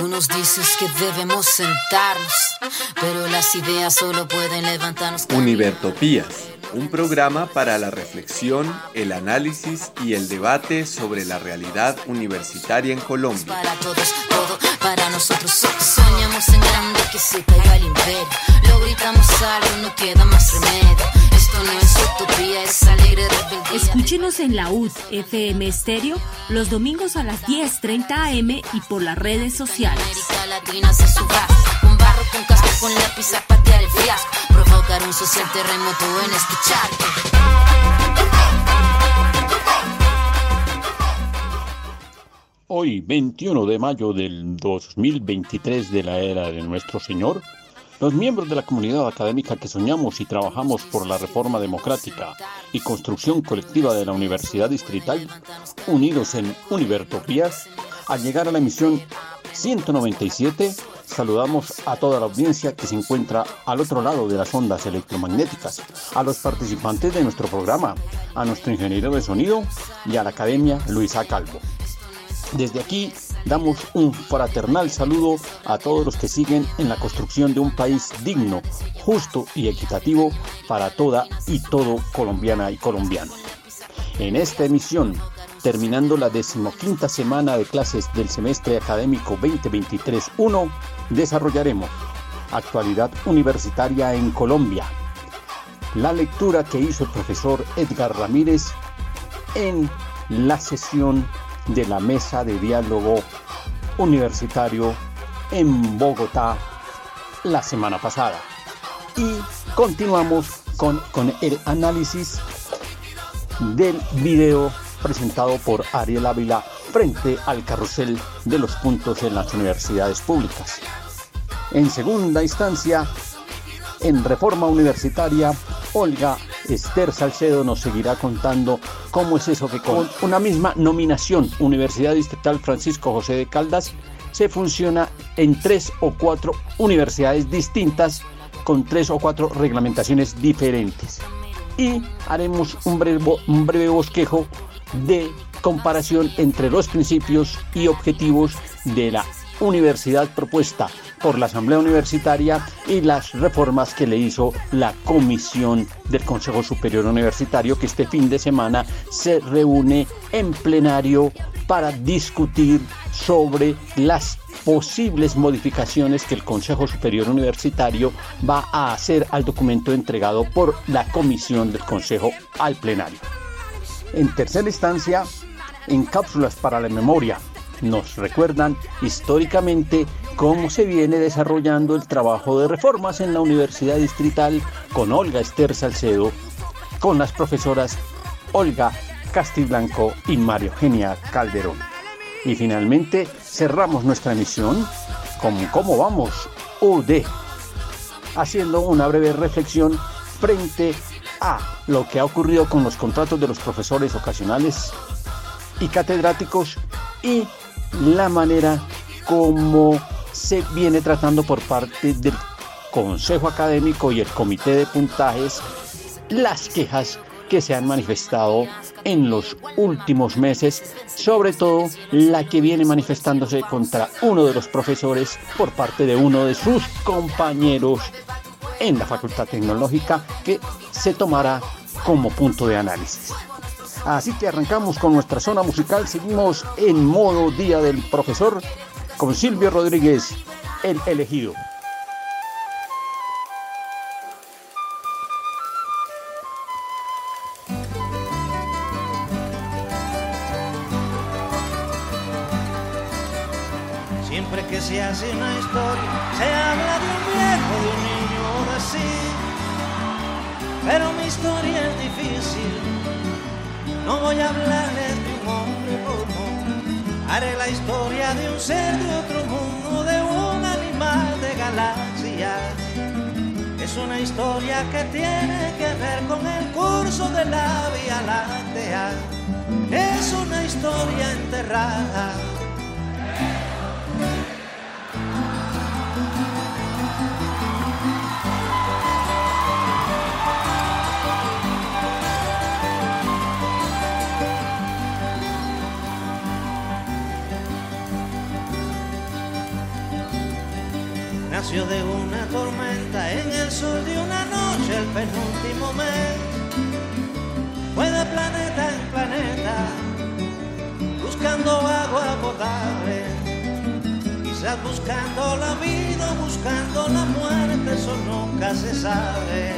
Tú nos dices que debemos sentarnos, pero las ideas solo pueden levantarnos. Univertopías, un programa para la reflexión, el análisis y el debate sobre la realidad universitaria en Colombia. Para todos, todo para nosotros. Soñamos en grande que se caiga el imperio. Lo gritamos algo, no queda más remedio. Esto no es utopía, es alegre rebeldía. Escúchenos en la UD FM Estéreo los domingos a las 10:30 am y por las redes sociales. América Latina se suba con barro, con casco, con lápiz a patear el fiasco. Provocar un social terremoto en charco. Hoy, 21 de mayo del 2023 de la era de nuestro Señor, los miembros de la comunidad académica que soñamos y trabajamos por la reforma democrática y construcción colectiva de la Universidad Distrital, unidos en Univertopías, al llegar a la emisión 197, saludamos a toda la audiencia que se encuentra al otro lado de las ondas electromagnéticas, a los participantes de nuestro programa, a nuestro ingeniero de sonido y a la Academia Luisa Calvo. Desde aquí damos un fraternal saludo a todos los que siguen en la construcción de un país digno, justo y equitativo para toda y todo colombiana y colombiano. En esta emisión, terminando la decimoquinta semana de clases del semestre académico 2023-1, desarrollaremos Actualidad Universitaria en Colombia. La lectura que hizo el profesor Edgar Ramírez en la sesión de la mesa de diálogo universitario en Bogotá la semana pasada. Y continuamos con, con el análisis del video presentado por Ariel Ávila frente al carrusel de los puntos en las universidades públicas. En segunda instancia, en Reforma Universitaria, Olga Esther Salcedo nos seguirá contando cómo es eso que con una misma nominación, Universidad Distrital Francisco José de Caldas, se funciona en tres o cuatro universidades distintas con tres o cuatro reglamentaciones diferentes. Y haremos un breve, un breve bosquejo de comparación entre los principios y objetivos de la universidad propuesta por la Asamblea Universitaria y las reformas que le hizo la Comisión del Consejo Superior Universitario, que este fin de semana se reúne en plenario para discutir sobre las posibles modificaciones que el Consejo Superior Universitario va a hacer al documento entregado por la Comisión del Consejo al plenario. En tercera instancia, en cápsulas para la memoria, nos recuerdan históricamente cómo se viene desarrollando el trabajo de reformas en la Universidad Distrital con Olga Esther Salcedo, con las profesoras Olga Castiblanco y María Eugenia Calderón. Y finalmente cerramos nuestra emisión con cómo vamos UD, haciendo una breve reflexión frente a lo que ha ocurrido con los contratos de los profesores ocasionales y catedráticos y la manera como se viene tratando por parte del Consejo Académico y el Comité de Puntajes las quejas que se han manifestado en los últimos meses, sobre todo la que viene manifestándose contra uno de los profesores por parte de uno de sus compañeros en la Facultad Tecnológica que se tomará como punto de análisis. Así que arrancamos con nuestra zona musical, seguimos en modo Día del Profesor con Silvio Rodríguez, el elegido. Enterrada. nació de una tormenta en el sol de una noche el penúltimo agua potable. Quizás buscando la vida, buscando la muerte, eso nunca se sabe.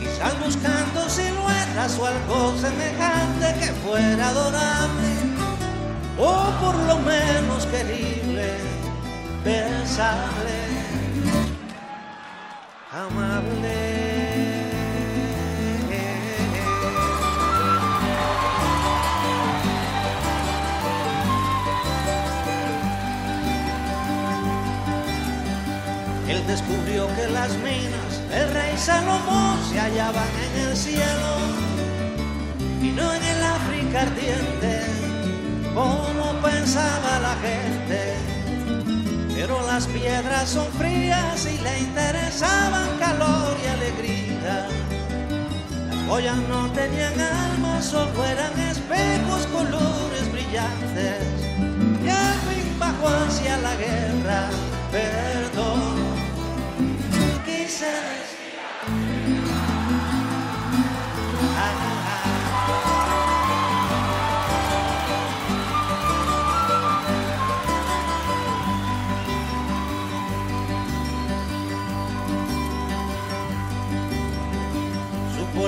Quizás buscando siluetas o algo semejante que fuera adorable o por lo menos querible, pensable, amable. Descubrió que las minas del rey Salomón se hallaban en el cielo y no en el África ardiente como pensaba la gente. Pero las piedras son frías y le interesaban calor y alegría. Las joyas no tenían alma, solo eran espejos, colores brillantes. Y al fin bajó hacia la guerra, perdón. Supo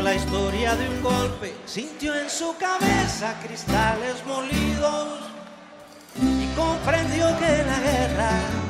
la historia de un golpe, sintió en su cabeza cristales molidos y comprendió que la guerra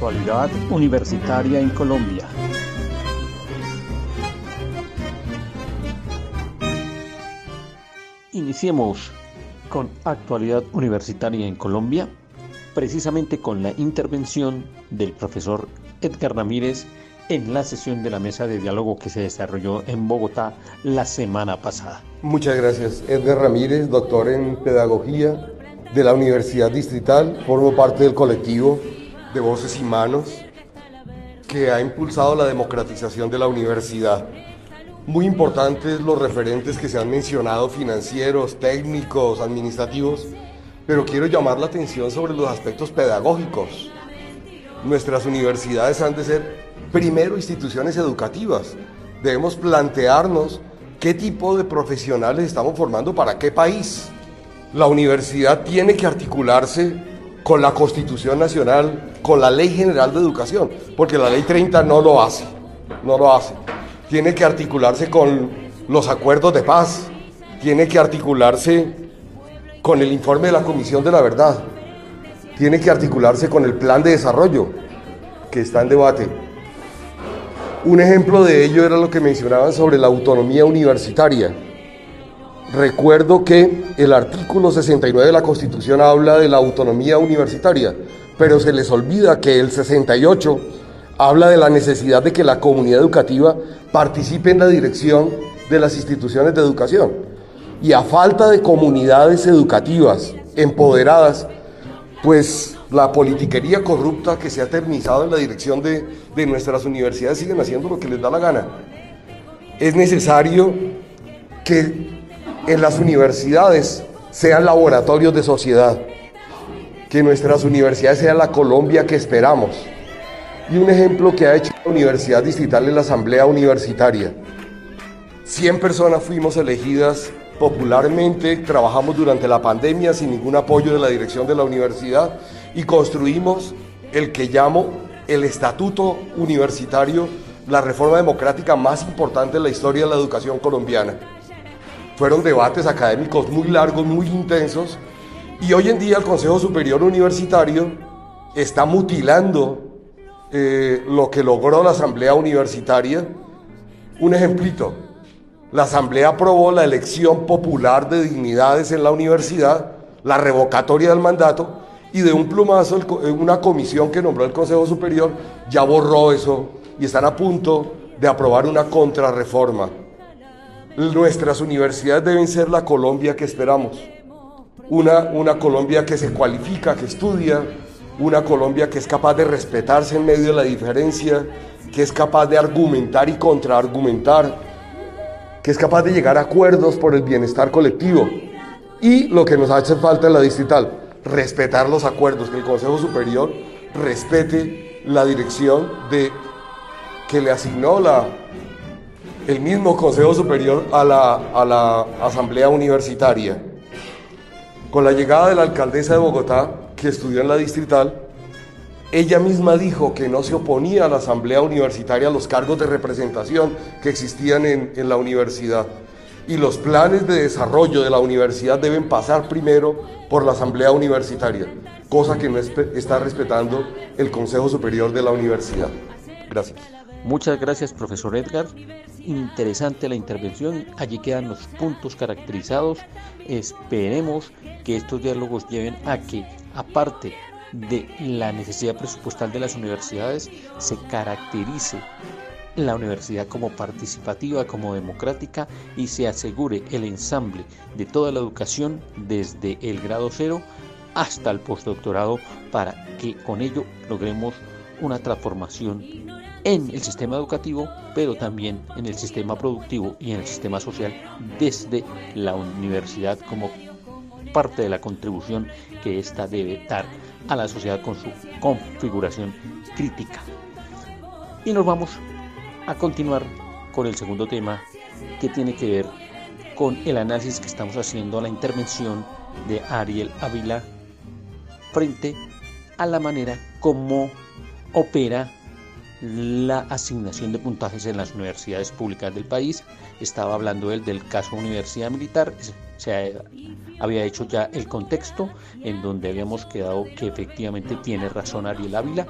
Actualidad universitaria en Colombia. Iniciemos con actualidad universitaria en Colombia, precisamente con la intervención del profesor Edgar Ramírez en la sesión de la mesa de diálogo que se desarrolló en Bogotá la semana pasada. Muchas gracias. Edgar Ramírez, doctor en Pedagogía de la Universidad Distrital, formo parte del colectivo de Voces y Manos que ha impulsado la democratización de la universidad. Muy importantes los referentes que se han mencionado, financieros, técnicos, administrativos, pero quiero llamar la atención sobre los aspectos pedagógicos. Nuestras universidades han de ser primero instituciones educativas. Debemos plantearnos qué tipo de profesionales estamos formando para qué país. La universidad tiene que articularse con la Constitución Nacional, con la Ley General de Educación, porque la Ley 30 no lo hace, no lo hace. Tiene que articularse con los acuerdos de paz, tiene que articularse con el informe de la Comisión de la Verdad, tiene que articularse con el plan de desarrollo que está en debate. Un ejemplo de ello era lo que mencionaban sobre la autonomía universitaria. Recuerdo que el artículo 69 de la Constitución habla de la autonomía universitaria, pero se les olvida que el 68 habla de la necesidad de que la comunidad educativa participe en la dirección de las instituciones de educación. Y a falta de comunidades educativas empoderadas, pues la politiquería corrupta que se ha eternizado en la dirección de, de nuestras universidades siguen haciendo lo que les da la gana. Es necesario que en las universidades sean laboratorios de sociedad, que nuestras universidades sean la Colombia que esperamos. Y un ejemplo que ha hecho la Universidad Distrital es la Asamblea Universitaria. 100 personas fuimos elegidas popularmente, trabajamos durante la pandemia sin ningún apoyo de la dirección de la universidad y construimos el que llamo el estatuto universitario, la reforma democrática más importante en la historia de la educación colombiana. Fueron debates académicos muy largos, muy intensos, y hoy en día el Consejo Superior Universitario está mutilando eh, lo que logró la Asamblea Universitaria. Un ejemplito, la Asamblea aprobó la elección popular de dignidades en la universidad, la revocatoria del mandato, y de un plumazo eh, una comisión que nombró el Consejo Superior ya borró eso y están a punto de aprobar una contrarreforma. Nuestras universidades deben ser la Colombia que esperamos. Una, una Colombia que se cualifica, que estudia, una Colombia que es capaz de respetarse en medio de la diferencia, que es capaz de argumentar y contraargumentar, que es capaz de llegar a acuerdos por el bienestar colectivo. Y lo que nos hace falta en la distrital, respetar los acuerdos, que el Consejo Superior respete la dirección de que le asignó la, el mismo Consejo Superior a la, a la Asamblea Universitaria. Con la llegada de la alcaldesa de Bogotá, que estudió en la distrital, ella misma dijo que no se oponía a la Asamblea Universitaria a los cargos de representación que existían en, en la universidad. Y los planes de desarrollo de la universidad deben pasar primero por la Asamblea Universitaria, cosa que no está respetando el Consejo Superior de la Universidad. Gracias. Muchas gracias, profesor Edgar. Interesante la intervención. Allí quedan los puntos caracterizados. Esperemos que estos diálogos lleven a que, aparte de la necesidad presupuestal de las universidades, se caracterice la universidad como participativa, como democrática y se asegure el ensamble de toda la educación desde el grado cero hasta el postdoctorado para que con ello logremos una transformación en el sistema educativo, pero también en el sistema productivo y en el sistema social desde la universidad como parte de la contribución que ésta debe dar a la sociedad con su configuración crítica. Y nos vamos a continuar con el segundo tema que tiene que ver con el análisis que estamos haciendo a la intervención de Ariel Ávila frente a la manera como opera la asignación de puntajes en las universidades públicas del país. Estaba hablando él del caso Universidad Militar. Se había hecho ya el contexto en donde habíamos quedado que efectivamente tiene razón Ariel Ávila.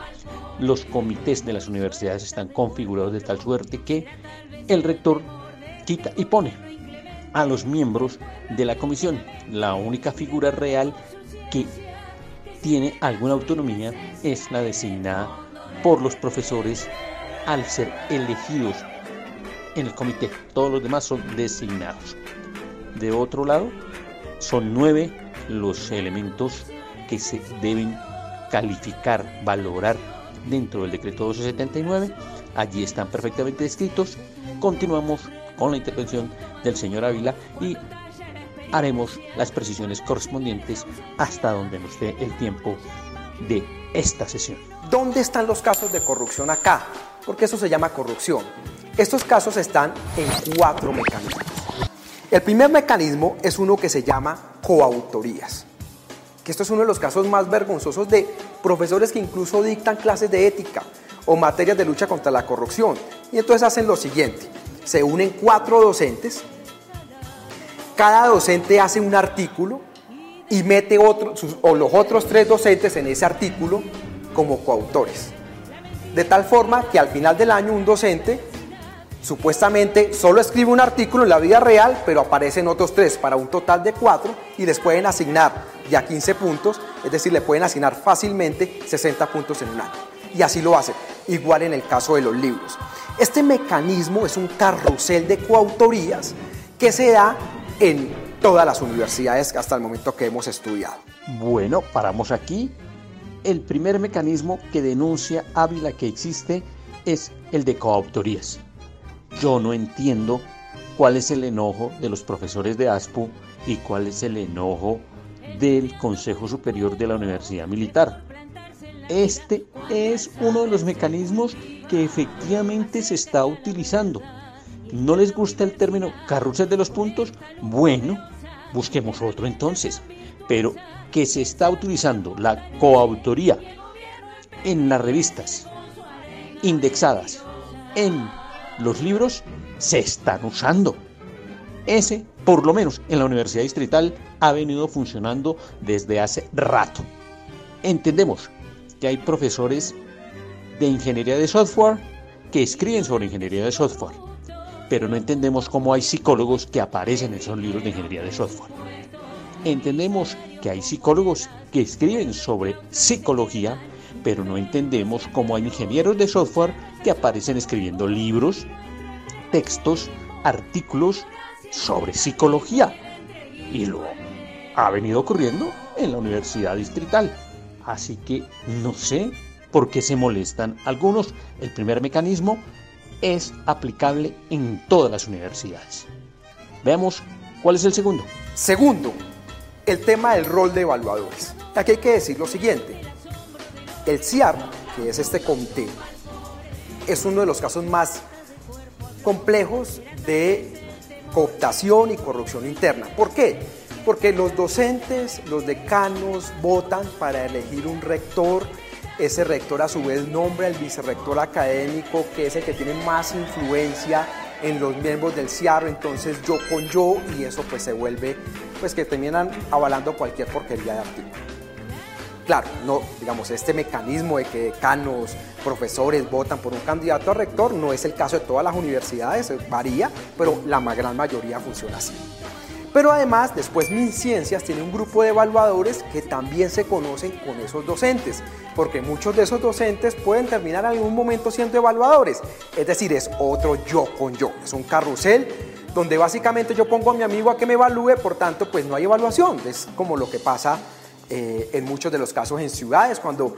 Los comités de las universidades están configurados de tal suerte que el rector quita y pone a los miembros de la comisión. La única figura real que tiene alguna autonomía es la designada por los profesores al ser elegidos en el comité. Todos los demás son designados. De otro lado, son nueve los elementos que se deben calificar, valorar dentro del decreto 1279. Allí están perfectamente descritos. Continuamos con la intervención del señor Ávila y haremos las precisiones correspondientes hasta donde nos dé el tiempo de esta sesión. ¿Dónde están los casos de corrupción acá? Porque eso se llama corrupción. Estos casos están en cuatro mecanismos. El primer mecanismo es uno que se llama coautorías. Que esto es uno de los casos más vergonzosos de profesores que incluso dictan clases de ética o materias de lucha contra la corrupción. Y entonces hacen lo siguiente. Se unen cuatro docentes. Cada docente hace un artículo y mete otro, o los otros tres docentes en ese artículo como coautores. De tal forma que al final del año un docente supuestamente solo escribe un artículo en la vida real, pero aparecen otros tres para un total de cuatro y les pueden asignar ya 15 puntos, es decir, le pueden asignar fácilmente 60 puntos en un año. Y así lo hacen, igual en el caso de los libros. Este mecanismo es un carrusel de coautorías que se da en todas las universidades hasta el momento que hemos estudiado. Bueno, paramos aquí. El primer mecanismo que denuncia Ávila que existe es el de coautorías. Yo no entiendo cuál es el enojo de los profesores de ASPU y cuál es el enojo del Consejo Superior de la Universidad Militar. Este es uno de los mecanismos que efectivamente se está utilizando ¿No les gusta el término carrusel de los puntos? Bueno, busquemos otro entonces. Pero que se está utilizando la coautoría en las revistas indexadas en los libros, se están usando. Ese, por lo menos en la Universidad Distrital, ha venido funcionando desde hace rato. Entendemos que hay profesores de ingeniería de software que escriben sobre ingeniería de software, pero no entendemos cómo hay psicólogos que aparecen en esos libros de ingeniería de software. Entendemos que hay psicólogos que escriben sobre psicología, pero no entendemos cómo hay ingenieros de software que aparecen escribiendo libros, textos, artículos sobre psicología. Y lo ha venido ocurriendo en la Universidad Distrital. Así que no sé por qué se molestan algunos. El primer mecanismo es aplicable en todas las universidades. Veamos cuál es el segundo. Segundo, el tema del rol de evaluadores. Aquí hay que decir lo siguiente. El CIAR, que es este comité, es uno de los casos más complejos de cooptación y corrupción interna. ¿Por qué? Porque los docentes, los decanos votan para elegir un rector, ese rector a su vez nombra al vicerrector académico, que es el que tiene más influencia en los miembros del CIAR, entonces yo con yo, y eso pues se vuelve, pues que terminan avalando cualquier porquería de artículo. Claro, no, digamos, este mecanismo de que decanos, profesores votan por un candidato a rector no es el caso de todas las universidades, varía, pero la gran mayoría funciona así. Pero además, después MinCiencias tiene un grupo de evaluadores que también se conocen con esos docentes, porque muchos de esos docentes pueden terminar en algún momento siendo evaluadores. Es decir, es otro yo con yo, es un carrusel donde básicamente yo pongo a mi amigo a que me evalúe, por tanto, pues no hay evaluación. Es como lo que pasa eh, en muchos de los casos en ciudades cuando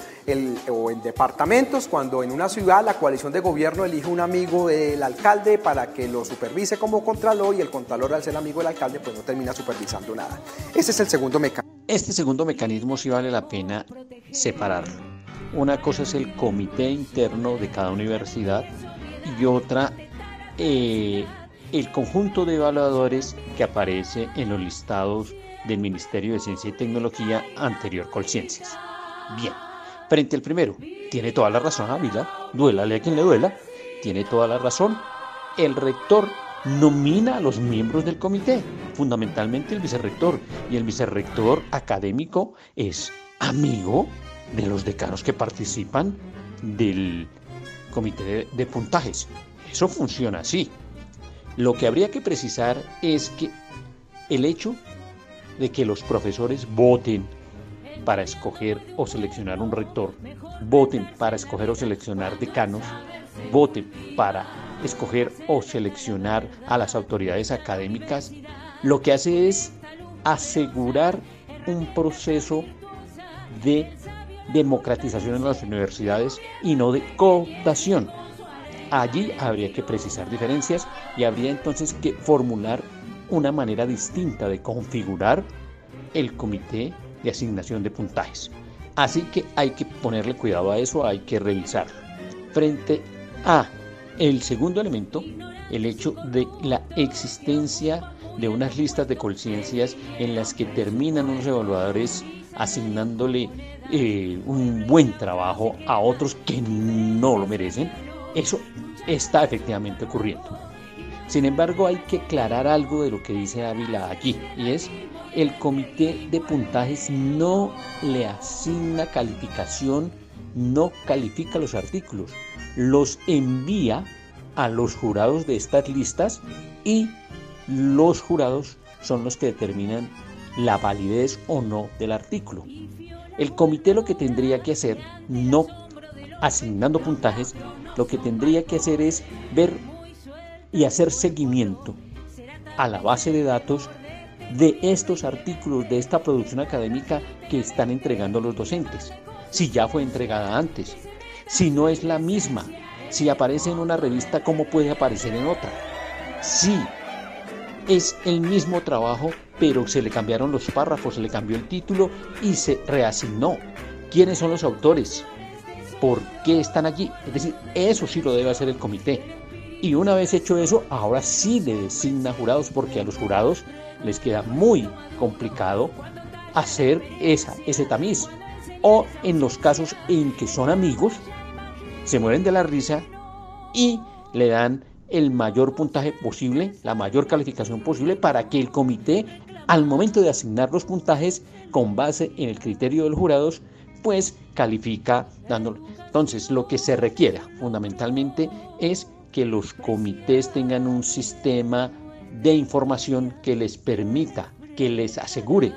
o en departamentos, cuando en una ciudad la coalición de gobierno elige un amigo del alcalde para que lo supervise como contralor y el contralor al ser amigo del alcalde pues no termina supervisando nada. Ese es el segundo mecanismo. Este segundo mecanismo sí vale la pena separarlo. Una cosa es el comité interno de cada universidad y otra eh, el conjunto de evaluadores que aparece en los listados del Ministerio de Ciencia y Tecnología anterior Colciencias. Bien, frente al primero, tiene toda la razón Ávila, duélale a quien le duela, tiene toda la razón. El rector nomina a los miembros del comité, fundamentalmente el vicerrector, y el vicerrector académico es amigo de los decanos que participan del comité de puntajes. Eso funciona así. Lo que habría que precisar es que el hecho de que los profesores voten para escoger o seleccionar un rector, voten para escoger o seleccionar decanos, voten para escoger o seleccionar a las autoridades académicas, lo que hace es asegurar un proceso de democratización en las universidades y no de cooptación. Allí habría que precisar diferencias y habría entonces que formular una manera distinta de configurar el comité de asignación de puntajes. Así que hay que ponerle cuidado a eso, hay que revisarlo. Frente a el segundo elemento, el hecho de la existencia de unas listas de conciencias en las que terminan unos evaluadores asignándole eh, un buen trabajo a otros que no lo merecen, eso está efectivamente ocurriendo. Sin embargo, hay que aclarar algo de lo que dice Ávila aquí, y es el comité de puntajes no le asigna calificación, no califica los artículos, los envía a los jurados de estas listas y los jurados son los que determinan la validez o no del artículo. El comité lo que tendría que hacer, no asignando puntajes, lo que tendría que hacer es ver y hacer seguimiento a la base de datos de estos artículos, de esta producción académica que están entregando los docentes. Si ya fue entregada antes, si no es la misma, si aparece en una revista, ¿cómo puede aparecer en otra? Si es el mismo trabajo, pero se le cambiaron los párrafos, se le cambió el título y se reasignó. ¿Quiénes son los autores? ¿Por qué están allí? Es decir, eso sí lo debe hacer el comité. Y una vez hecho eso, ahora sí le designa jurados porque a los jurados les queda muy complicado hacer esa, ese tamiz. O en los casos en que son amigos, se mueren de la risa y le dan el mayor puntaje posible, la mayor calificación posible para que el comité, al momento de asignar los puntajes con base en el criterio de los jurados, pues califica dándolo. Entonces, lo que se requiere fundamentalmente es que los comités tengan un sistema de información que les permita, que les asegure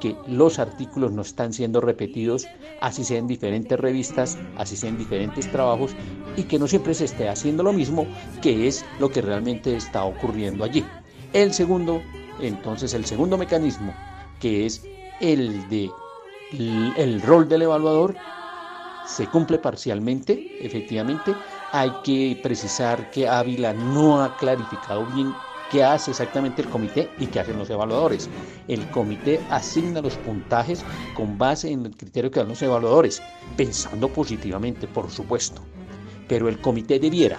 que los artículos no están siendo repetidos, así sea en diferentes revistas, así sea en diferentes trabajos, y que no siempre se esté haciendo lo mismo, que es lo que realmente está ocurriendo allí. El segundo, entonces el segundo mecanismo, que es el de el rol del evaluador, se cumple parcialmente, efectivamente. Hay que precisar que Ávila no ha clarificado bien qué hace exactamente el comité y qué hacen los evaluadores. El comité asigna los puntajes con base en el criterio que dan los evaluadores, pensando positivamente, por supuesto. Pero el comité debiera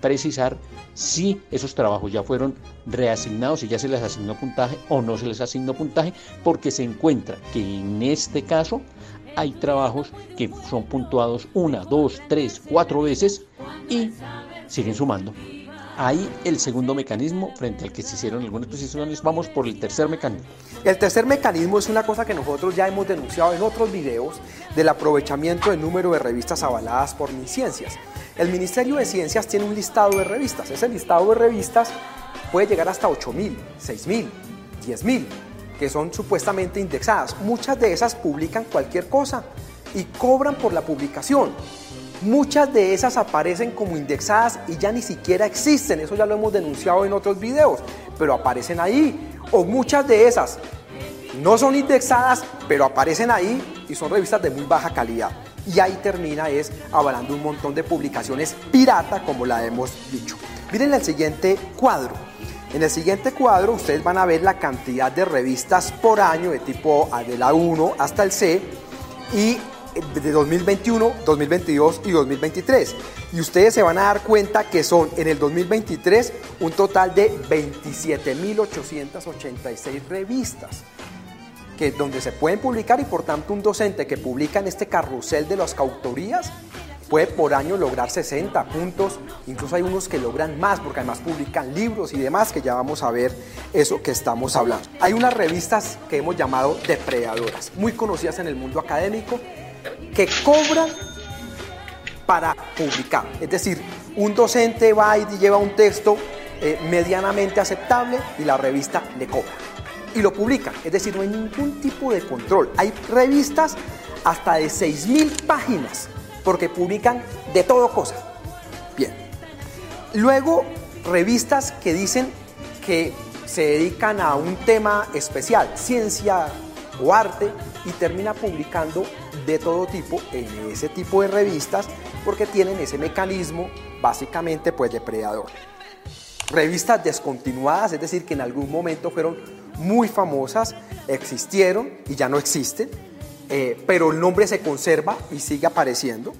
precisar si esos trabajos ya fueron reasignados, si ya se les asignó puntaje o no se les asignó puntaje, porque se encuentra que en este caso hay trabajos que son puntuados una, dos, tres, cuatro veces y siguen sumando. Ahí el segundo mecanismo frente al que se hicieron algunas precisiones, vamos por el tercer mecanismo. El tercer mecanismo es una cosa que nosotros ya hemos denunciado en otros videos del aprovechamiento del número de revistas avaladas por MinCiencias. El Ministerio de Ciencias tiene un listado de revistas. Ese listado de revistas puede llegar hasta 8.000, 6.000, 10.000 que son supuestamente indexadas. Muchas de esas publican cualquier cosa y cobran por la publicación. Muchas de esas aparecen como indexadas y ya ni siquiera existen, eso ya lo hemos denunciado en otros videos, pero aparecen ahí. O muchas de esas no son indexadas, pero aparecen ahí y son revistas de muy baja calidad. Y ahí termina es avalando un montón de publicaciones pirata, como la hemos dicho. Miren el siguiente cuadro. En el siguiente cuadro ustedes van a ver la cantidad de revistas por año de tipo A de la 1 hasta el C y de 2021, 2022 y 2023. Y ustedes se van a dar cuenta que son en el 2023 un total de 27.886 revistas que donde se pueden publicar y por tanto un docente que publica en este carrusel de las cautorías puede por año lograr 60 puntos, incluso hay unos que logran más porque además publican libros y demás que ya vamos a ver eso que estamos hablando. Hay unas revistas que hemos llamado depredadoras, muy conocidas en el mundo académico, que cobran para publicar. Es decir, un docente va y lleva un texto eh, medianamente aceptable y la revista le cobra. Y lo publica. Es decir, no hay ningún tipo de control. Hay revistas hasta de 6.000 páginas porque publican de todo cosa. Bien. Luego, revistas que dicen que se dedican a un tema especial, ciencia o arte, y termina publicando de todo tipo en ese tipo de revistas porque tienen ese mecanismo básicamente pues depredador. Revistas descontinuadas, es decir, que en algún momento fueron muy famosas, existieron y ya no existen, eh, pero el nombre se conserva y sigue apareciendo.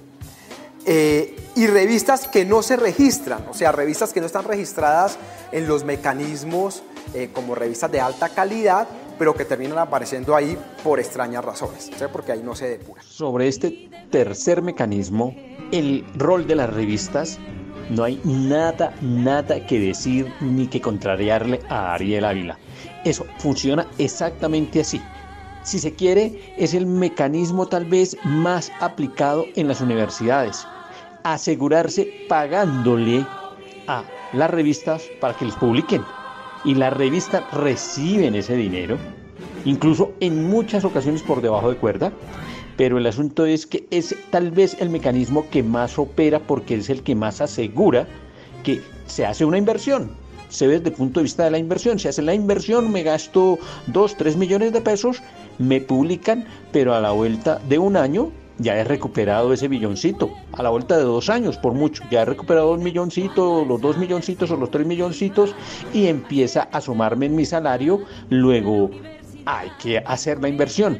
Eh, y revistas que no se registran, o sea, revistas que no están registradas en los mecanismos eh, como revistas de alta calidad, pero que terminan apareciendo ahí por extrañas razones, porque ahí no se depura. Sobre este tercer mecanismo, el rol de las revistas, no hay nada, nada que decir ni que contrariarle a Ariel Ávila. Eso funciona exactamente así si se quiere, es el mecanismo tal vez más aplicado en las universidades. Asegurarse pagándole a las revistas para que les publiquen. Y las revistas reciben ese dinero, incluso en muchas ocasiones por debajo de cuerda. Pero el asunto es que es tal vez el mecanismo que más opera porque es el que más asegura que se hace una inversión se ve desde el punto de vista de la inversión. Si hace la inversión, me gasto 2, 3 millones de pesos, me publican, pero a la vuelta de un año ya he recuperado ese milloncito. A la vuelta de dos años, por mucho, ya he recuperado un milloncito, los dos milloncitos o los tres milloncitos y empieza a sumarme en mi salario. Luego hay que hacer la inversión.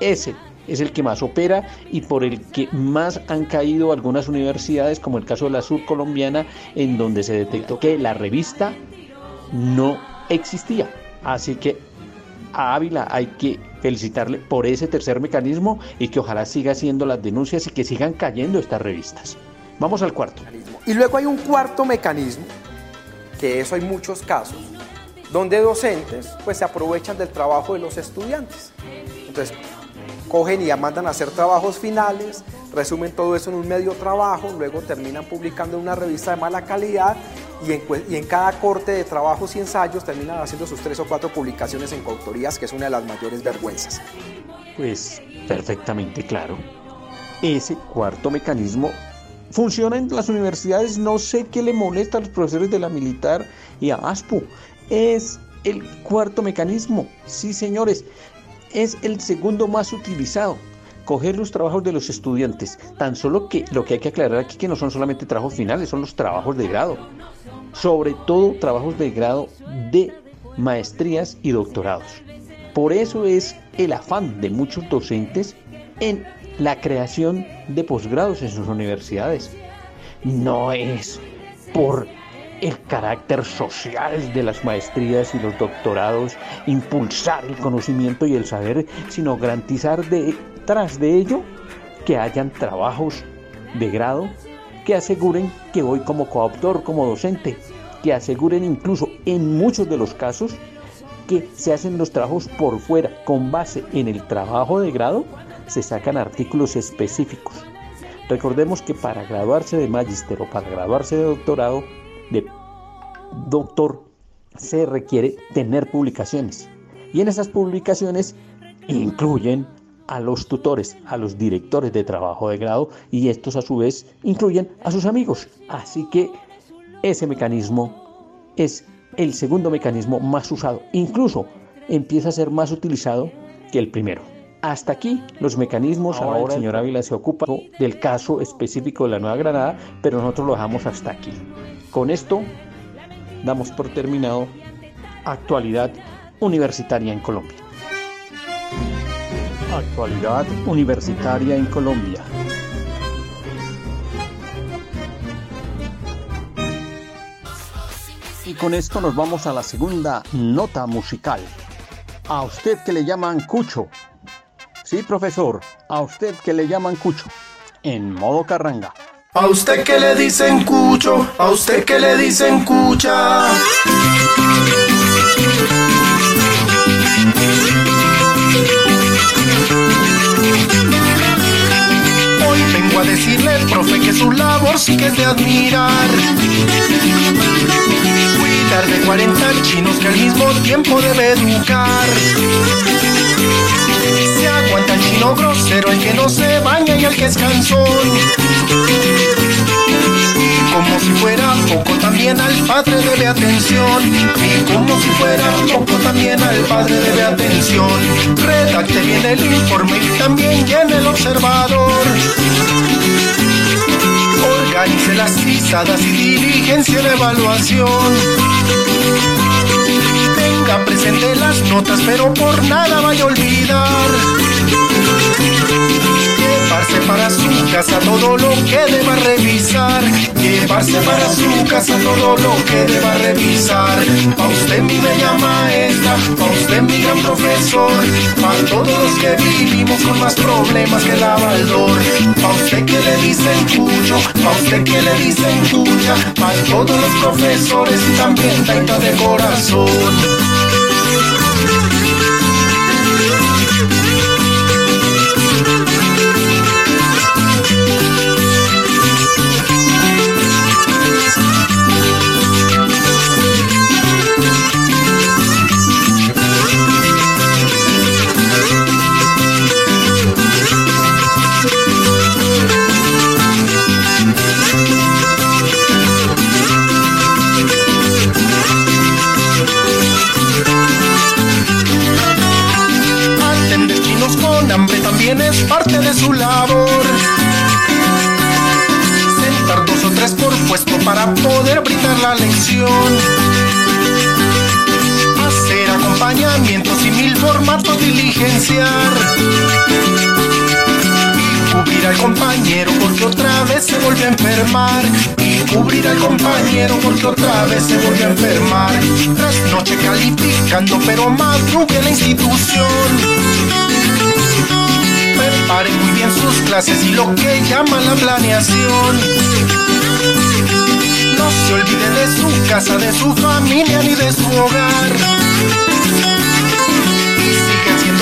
Ese es el que más opera y por el que más han caído algunas universidades, como el caso de la sur colombiana, en donde se detectó que la revista no existía. Así que a Ávila hay que felicitarle por ese tercer mecanismo y que ojalá siga haciendo las denuncias y que sigan cayendo estas revistas. Vamos al cuarto. Y luego hay un cuarto mecanismo, que eso hay muchos casos, donde docentes pues se aprovechan del trabajo de los estudiantes. Entonces, cogen y mandan a hacer trabajos finales, resumen todo eso en un medio trabajo, luego terminan publicando en una revista de mala calidad y en, y en, cada corte de trabajos y ensayos terminan haciendo sus tres o cuatro publicaciones en coautorías, que es una de las mayores vergüenzas. Pues perfectamente claro. Ese cuarto mecanismo funciona en las universidades, no sé qué le molesta a los profesores de la militar y a ASPU. Es el cuarto mecanismo, sí señores, es el segundo más utilizado. Coger los trabajos de los estudiantes, tan solo que lo que hay que aclarar aquí que no son solamente trabajos finales, son los trabajos de grado. Sobre todo trabajos de grado de maestrías y doctorados. Por eso es el afán de muchos docentes en la creación de posgrados en sus universidades. No es por el carácter social de las maestrías y los doctorados, impulsar el conocimiento y el saber, sino garantizar detrás de ello que hayan trabajos de grado que aseguren que voy como coautor, como docente, que aseguren incluso en muchos de los casos que se hacen los trabajos por fuera con base en el trabajo de grado, se sacan artículos específicos. Recordemos que para graduarse de magíster o para graduarse de doctorado, de doctor, se requiere tener publicaciones. Y en esas publicaciones incluyen a los tutores, a los directores de trabajo de grado y estos a su vez incluyen a sus amigos. Así que ese mecanismo es el segundo mecanismo más usado. Incluso empieza a ser más utilizado que el primero. Hasta aquí los mecanismos. Ahora, el señor Ávila se ocupa del caso específico de la Nueva Granada, pero nosotros lo dejamos hasta aquí. Con esto damos por terminado actualidad universitaria en Colombia. Actualidad universitaria en Colombia. Y con esto nos vamos a la segunda nota musical. A usted que le llaman Cucho. Sí, profesor, a usted que le llaman Cucho. En modo carranga. A usted que le dicen Cucho, a usted que le dicen Cucha. Hoy vengo a decirle, profe, que su labor sí que es de admirar de 40 chinos que al mismo tiempo debe educar. Se aguanta el chino grosero, el que no se baña y el que es cansón. Como si fuera poco, también al padre debe atención. Y como si fuera poco, también al padre debe atención. Redacte bien el informe y también llene el observador organice las pisadas y diligencia de evaluación. Tenga presente las notas, pero por nada vaya a olvidar Llevarse para su casa todo lo que deba revisar. Llevarse para su casa todo lo que deba revisar. Pa' usted mi bella maestra, pa' usted mi gran profesor. Pa' todos los que vivimos con más problemas que la Baldor. Pa' usted que le dicen cucho, pa' usted que le dicen cucha. Pa' todos los profesores y también tanta de corazón. Su labor. Sentar dos o tres por puesto para poder brindar la lección. Hacer acompañamientos y mil formatos diligenciar. Y cubrir al compañero porque otra vez se vuelve a enfermar. Y cubrir al compañero porque otra vez se vuelve a enfermar. Tras noche calificando, pero madrugue la institución prepare muy bien sus clases y lo que llama la planeación. No se olvide de su casa, de su familia ni de su hogar.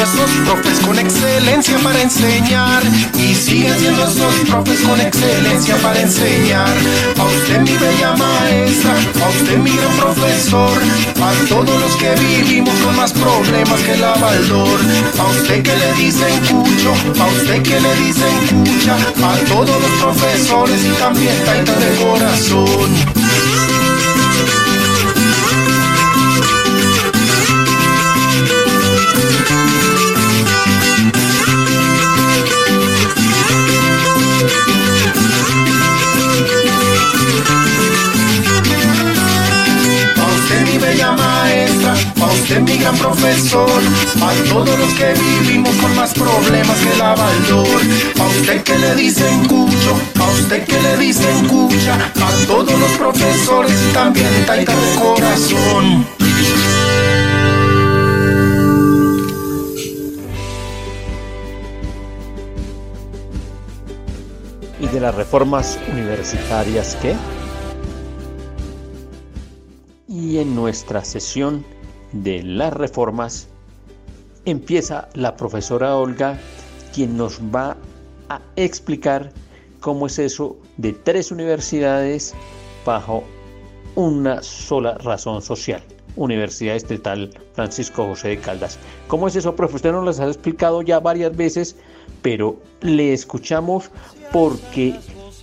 Esos profes con excelencia para enseñar. Y siguen siendo esos profes con excelencia para enseñar. A usted mi bella maestra, a usted mi gran profesor, a todos los que vivimos con más problemas que la Baldor. A usted que le dicen cucho, a usted que le dicen cucha, a todos los profesores y también taita de corazón. Gran profesor, a todos los que vivimos con más problemas que la valor, a usted que le dicen cucho, a usted que le dicen cucha, a todos los profesores y también taita de corazón. ¿Y de las reformas universitarias qué? Y en nuestra sesión de las reformas, empieza la profesora Olga, quien nos va a explicar cómo es eso de tres universidades bajo una sola razón social. Universidad Estatal Francisco José de Caldas. ¿Cómo es eso, profe? Usted nos las ha explicado ya varias veces, pero le escuchamos porque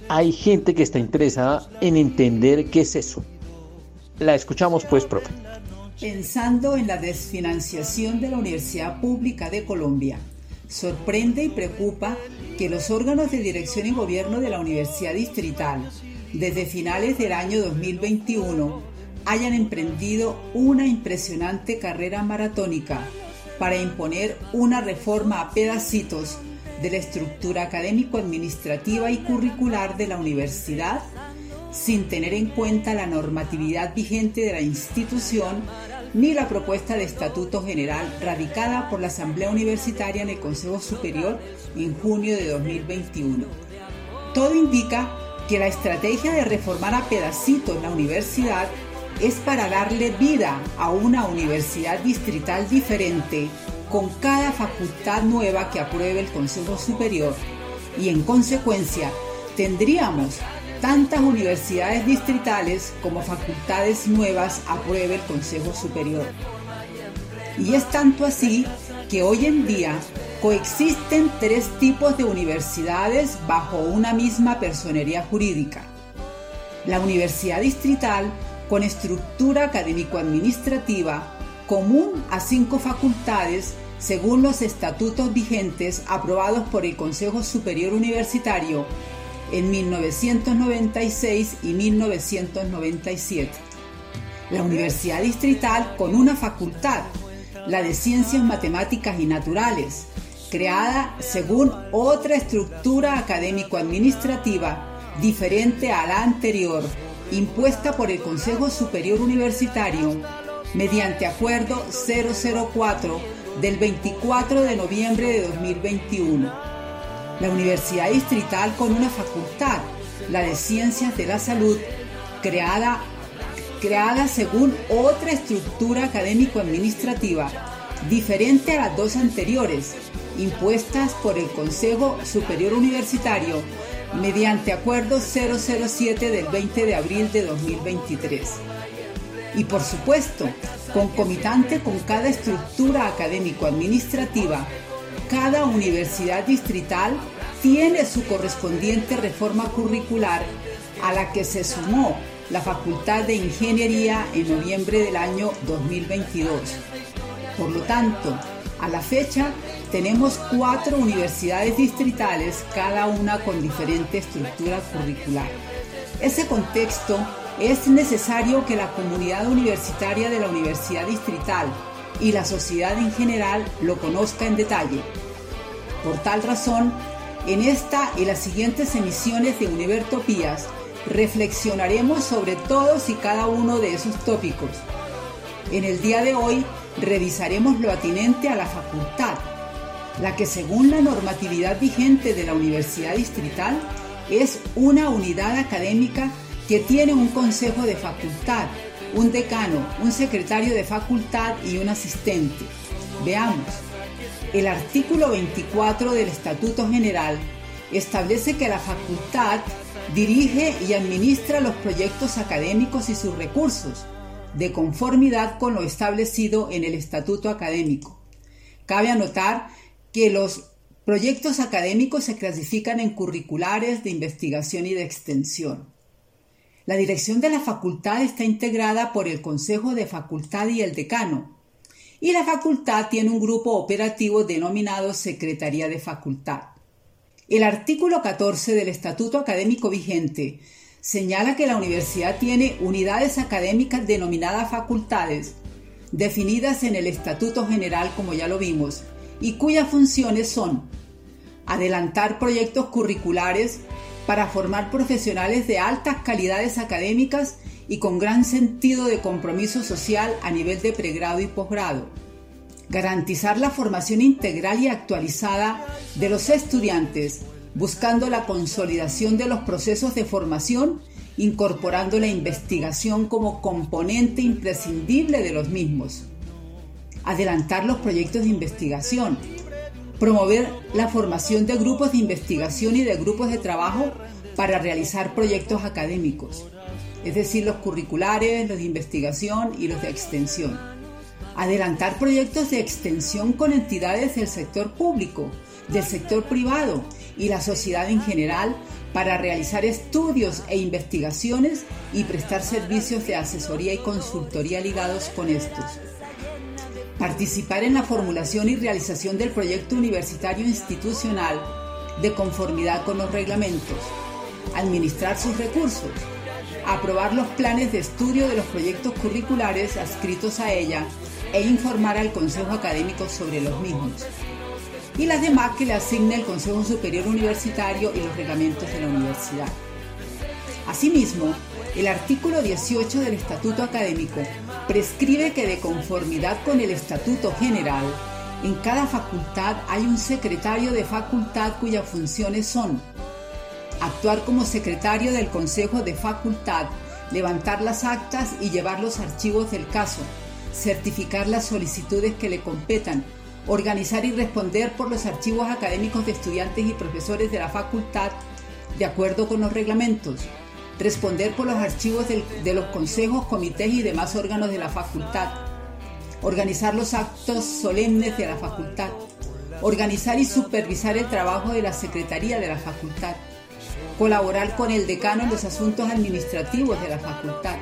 hay gente que está interesada en entender qué es eso. La escuchamos pues, profe pensando en la desfinanciación de la Universidad Pública de Colombia. Sorprende y preocupa que los órganos de dirección y gobierno de la Universidad Distrital, desde finales del año 2021, hayan emprendido una impresionante carrera maratónica para imponer una reforma a pedacitos de la estructura académico-administrativa y curricular de la universidad sin tener en cuenta la normatividad vigente de la institución ni la propuesta de estatuto general radicada por la Asamblea Universitaria en el Consejo Superior en junio de 2021. Todo indica que la estrategia de reformar a pedacitos la universidad es para darle vida a una universidad distrital diferente con cada facultad nueva que apruebe el Consejo Superior y en consecuencia tendríamos tantas universidades distritales como facultades nuevas apruebe el Consejo Superior. Y es tanto así que hoy en día coexisten tres tipos de universidades bajo una misma personería jurídica. La universidad distrital con estructura académico-administrativa común a cinco facultades según los estatutos vigentes aprobados por el Consejo Superior Universitario en 1996 y 1997. La Universidad Distrital con una facultad, la de Ciencias Matemáticas y Naturales, creada según otra estructura académico-administrativa diferente a la anterior, impuesta por el Consejo Superior Universitario mediante Acuerdo 004 del 24 de noviembre de 2021 la Universidad Distrital con una facultad, la de Ciencias de la Salud, creada, creada según otra estructura académico-administrativa, diferente a las dos anteriores, impuestas por el Consejo Superior Universitario mediante Acuerdo 007 del 20 de abril de 2023. Y por supuesto, concomitante con cada estructura académico-administrativa, cada universidad distrital tiene su correspondiente reforma curricular a la que se sumó la Facultad de Ingeniería en noviembre del año 2022. Por lo tanto, a la fecha tenemos cuatro universidades distritales, cada una con diferente estructura curricular. Ese contexto es necesario que la comunidad universitaria de la Universidad Distrital y la sociedad en general lo conozca en detalle. Por tal razón, en esta y las siguientes emisiones de Univertopías reflexionaremos sobre todos y cada uno de esos tópicos. En el día de hoy revisaremos lo atinente a la facultad, la que según la normatividad vigente de la Universidad Distrital es una unidad académica que tiene un consejo de facultad, un decano, un secretario de facultad y un asistente. Veamos. El artículo 24 del Estatuto General establece que la facultad dirige y administra los proyectos académicos y sus recursos, de conformidad con lo establecido en el Estatuto Académico. Cabe anotar que los proyectos académicos se clasifican en curriculares de investigación y de extensión. La dirección de la facultad está integrada por el Consejo de Facultad y el decano, y la facultad tiene un grupo operativo denominado Secretaría de Facultad. El artículo 14 del Estatuto Académico vigente señala que la universidad tiene unidades académicas denominadas facultades, definidas en el Estatuto General como ya lo vimos, y cuyas funciones son adelantar proyectos curriculares para formar profesionales de altas calidades académicas y con gran sentido de compromiso social a nivel de pregrado y posgrado, garantizar la formación integral y actualizada de los estudiantes buscando la consolidación de los procesos de formación, incorporando la investigación como componente imprescindible de los mismos. Adelantar los proyectos de investigación. Promover la formación de grupos de investigación y de grupos de trabajo para realizar proyectos académicos, es decir, los curriculares, los de investigación y los de extensión. Adelantar proyectos de extensión con entidades del sector público, del sector privado y la sociedad en general para realizar estudios e investigaciones y prestar servicios de asesoría y consultoría ligados con estos. Participar en la formulación y realización del proyecto universitario institucional de conformidad con los reglamentos. Administrar sus recursos. Aprobar los planes de estudio de los proyectos curriculares adscritos a ella e informar al Consejo Académico sobre los mismos y las demás que le asigne el Consejo Superior Universitario y los reglamentos de la universidad. Asimismo, el artículo 18 del Estatuto Académico prescribe que de conformidad con el Estatuto General, en cada facultad hay un secretario de facultad cuyas funciones son actuar como secretario del Consejo de Facultad, levantar las actas y llevar los archivos del caso, certificar las solicitudes que le competan, organizar y responder por los archivos académicos de estudiantes y profesores de la facultad de acuerdo con los reglamentos, responder por los archivos de los consejos, comités y demás órganos de la facultad, organizar los actos solemnes de la facultad, organizar y supervisar el trabajo de la Secretaría de la facultad, colaborar con el decano en los asuntos administrativos de la facultad,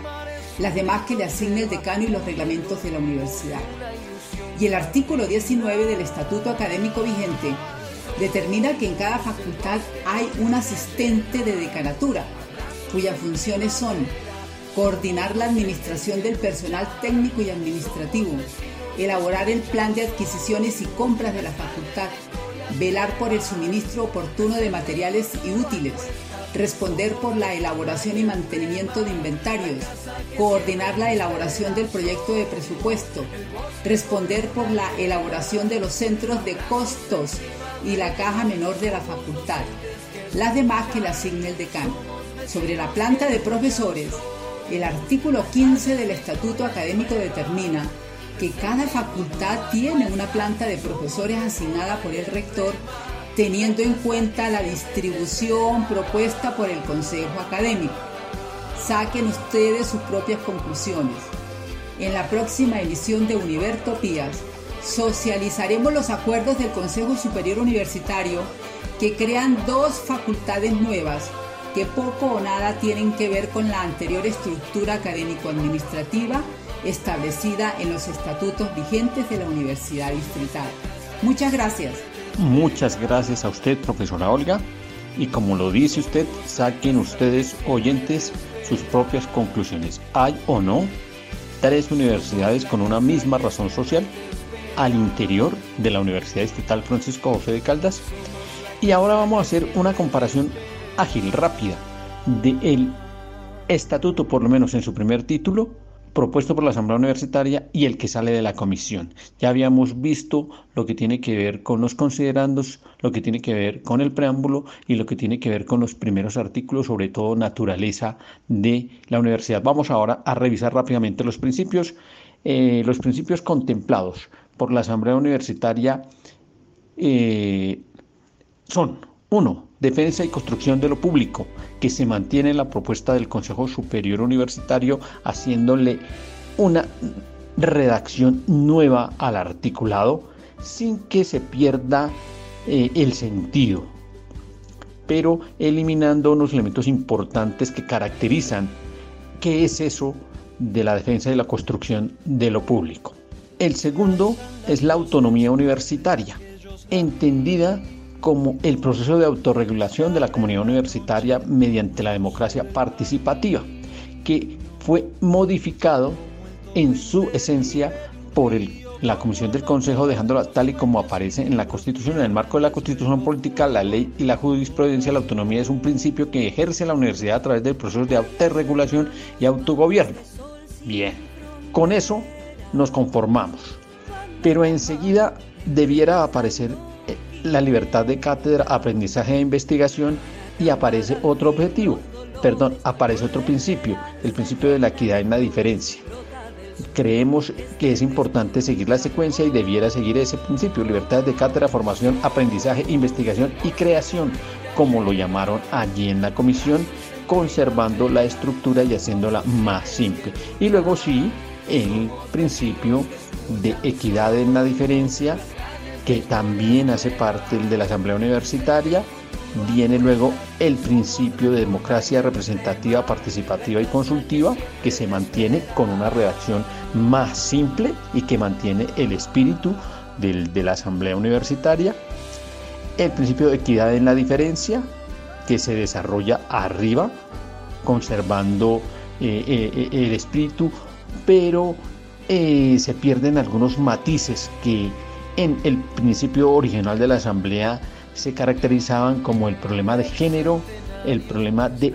las demás que le asigne el decano y los reglamentos de la universidad. Y el artículo 19 del Estatuto Académico vigente determina que en cada facultad hay un asistente de decanatura, cuyas funciones son coordinar la administración del personal técnico y administrativo, elaborar el plan de adquisiciones y compras de la facultad, velar por el suministro oportuno de materiales y útiles, responder por la elaboración y mantenimiento de inventarios, coordinar la elaboración del proyecto de presupuesto, responder por la elaboración de los centros de costos y la caja menor de la facultad, las demás que le asigne el decano. Sobre la planta de profesores, el artículo 15 del Estatuto Académico determina que cada facultad tiene una planta de profesores asignada por el rector teniendo en cuenta la distribución propuesta por el Consejo Académico. Saquen ustedes sus propias conclusiones. En la próxima edición de Univertopías socializaremos los acuerdos del Consejo Superior Universitario que crean dos facultades nuevas que poco o nada tienen que ver con la anterior estructura académico-administrativa establecida en los estatutos vigentes de la Universidad Distrital. Muchas gracias. Muchas gracias a usted, profesora Olga. Y como lo dice usted, saquen ustedes, oyentes, sus propias conclusiones. ¿Hay o no tres universidades con una misma razón social al interior de la Universidad Estatal Francisco José de Caldas? Y ahora vamos a hacer una comparación ágil, rápida, del estatuto, por lo menos en su primer título, propuesto por la Asamblea Universitaria y el que sale de la comisión. Ya habíamos visto lo que tiene que ver con los considerandos, lo que tiene que ver con el preámbulo y lo que tiene que ver con los primeros artículos, sobre todo naturaleza de la universidad. Vamos ahora a revisar rápidamente los principios, eh, los principios contemplados por la Asamblea Universitaria eh, son, uno, defensa y construcción de lo público, que se mantiene en la propuesta del Consejo Superior Universitario, haciéndole una redacción nueva al articulado sin que se pierda eh, el sentido, pero eliminando unos elementos importantes que caracterizan qué es eso de la defensa y la construcción de lo público. El segundo es la autonomía universitaria, entendida como el proceso de autorregulación de la comunidad universitaria mediante la democracia participativa, que fue modificado en su esencia por la Comisión del Consejo, dejándola tal y como aparece en la Constitución. En el marco de la Constitución política, la ley y la jurisprudencia, la autonomía es un principio que ejerce la universidad a través del proceso de autorregulación y autogobierno. Bien, con eso nos conformamos. Pero enseguida debiera aparecer la libertad de cátedra, aprendizaje e investigación y aparece otro objetivo, perdón, aparece otro principio, el principio de la equidad en la diferencia. Creemos que es importante seguir la secuencia y debiera seguir ese principio, libertad de cátedra, formación, aprendizaje, investigación y creación, como lo llamaron allí en la comisión, conservando la estructura y haciéndola más simple. Y luego sí, el principio de equidad en la diferencia, que también hace parte de la Asamblea Universitaria. Viene luego el principio de democracia representativa, participativa y consultiva, que se mantiene con una redacción más simple y que mantiene el espíritu de la Asamblea Universitaria. El principio de equidad en la diferencia, que se desarrolla arriba, conservando eh, eh, el espíritu pero eh, se pierden algunos matices que en el principio original de la Asamblea se caracterizaban como el problema de género, el problema de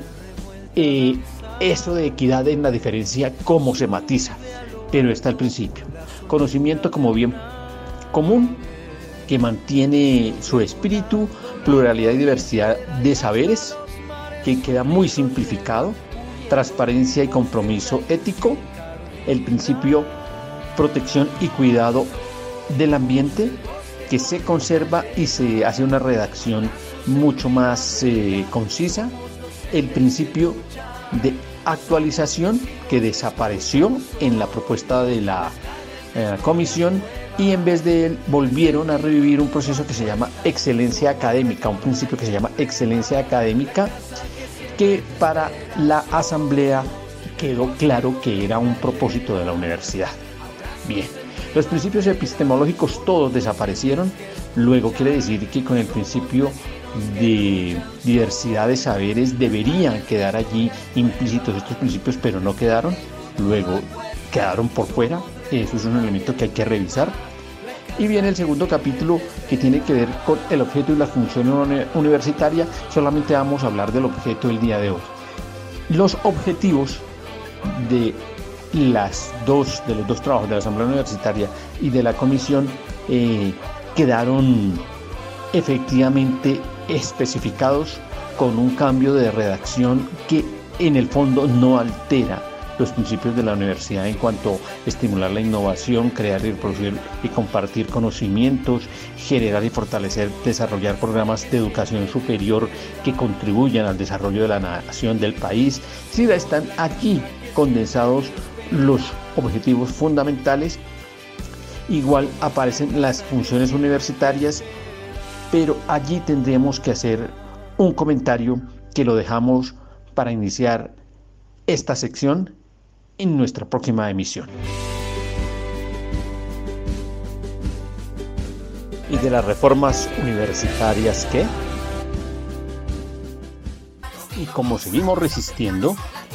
eh, eso de equidad en la diferencia, cómo se matiza, pero está al principio. Conocimiento como bien común que mantiene su espíritu, pluralidad y diversidad de saberes, que queda muy simplificado, transparencia y compromiso ético, el principio protección y cuidado del ambiente que se conserva y se hace una redacción mucho más eh, concisa, el principio de actualización que desapareció en la propuesta de la eh, comisión y en vez de él volvieron a revivir un proceso que se llama excelencia académica, un principio que se llama excelencia académica que para la asamblea quedó claro que era un propósito de la universidad. Bien, los principios epistemológicos todos desaparecieron, luego quiere decir que con el principio de diversidad de saberes deberían quedar allí implícitos estos principios, pero no quedaron, luego quedaron por fuera, eso es un elemento que hay que revisar. Y viene el segundo capítulo que tiene que ver con el objeto y la función universitaria, solamente vamos a hablar del objeto del día de hoy. Los objetivos de las dos de los dos trabajos de la Asamblea Universitaria y de la Comisión eh, quedaron efectivamente especificados con un cambio de redacción que en el fondo no altera los principios de la universidad en cuanto a estimular la innovación, crear y producir y compartir conocimientos, generar y fortalecer, desarrollar programas de educación superior que contribuyan al desarrollo de la nación, del país. Si están aquí condensados los objetivos fundamentales. Igual aparecen las funciones universitarias, pero allí tendremos que hacer un comentario que lo dejamos para iniciar esta sección en nuestra próxima emisión. ¿Y de las reformas universitarias qué? Y como seguimos resistiendo,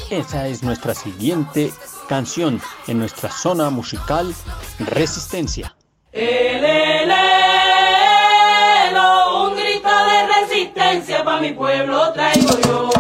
esa es nuestra siguiente canción en nuestra zona musical Resistencia. El, un grito de resistencia para mi pueblo traigo yo.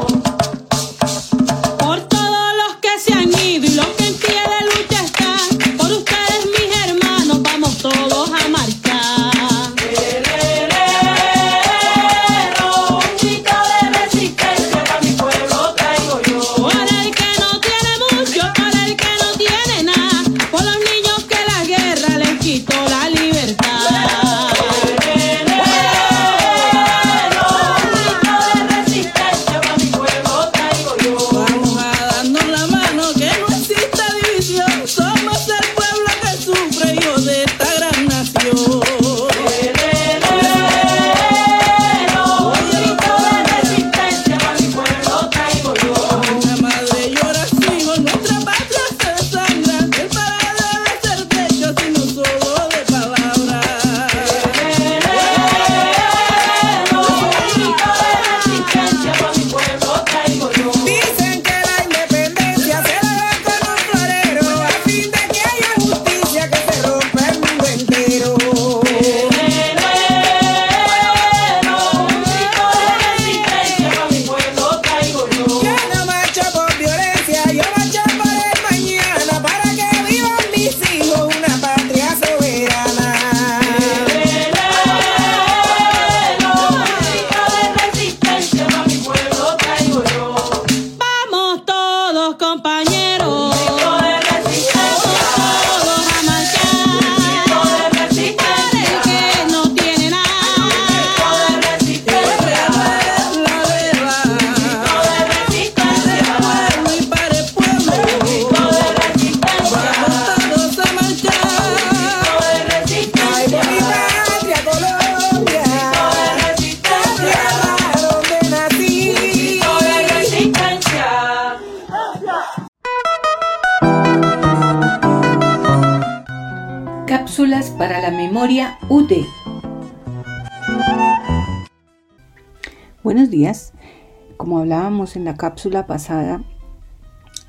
En la cápsula pasada,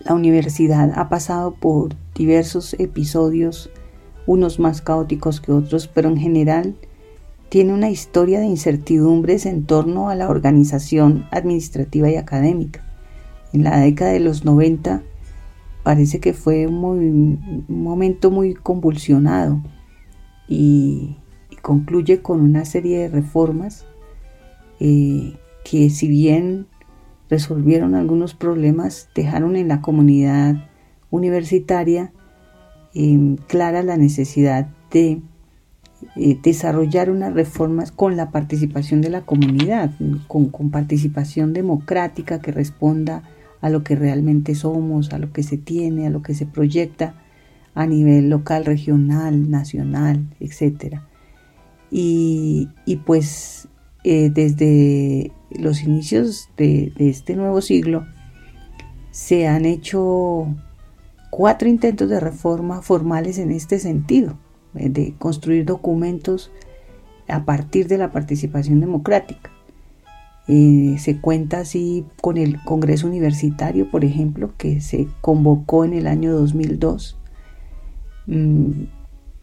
la universidad ha pasado por diversos episodios, unos más caóticos que otros, pero en general tiene una historia de incertidumbres en torno a la organización administrativa y académica. En la década de los 90 parece que fue un, momento muy convulsionado y, concluye con una serie de reformas eh, que si bien resolvieron algunos problemas, dejaron en la comunidad universitaria em, clara la necesidad de eh, desarrollar unas reformas con la participación de la comunidad, con, participación democrática que responda a lo que realmente somos, a lo que se tiene, a lo que se proyecta a nivel local, regional, nacional, etc. Y, pues eh, desde los inicios de, este nuevo siglo se han hecho cuatro intentos de reforma formales en este sentido, eh, de construir documentos a partir de la participación democrática. Eh, se cuenta así con el Congreso Universitario, por ejemplo, que se convocó en el año 2002, mm,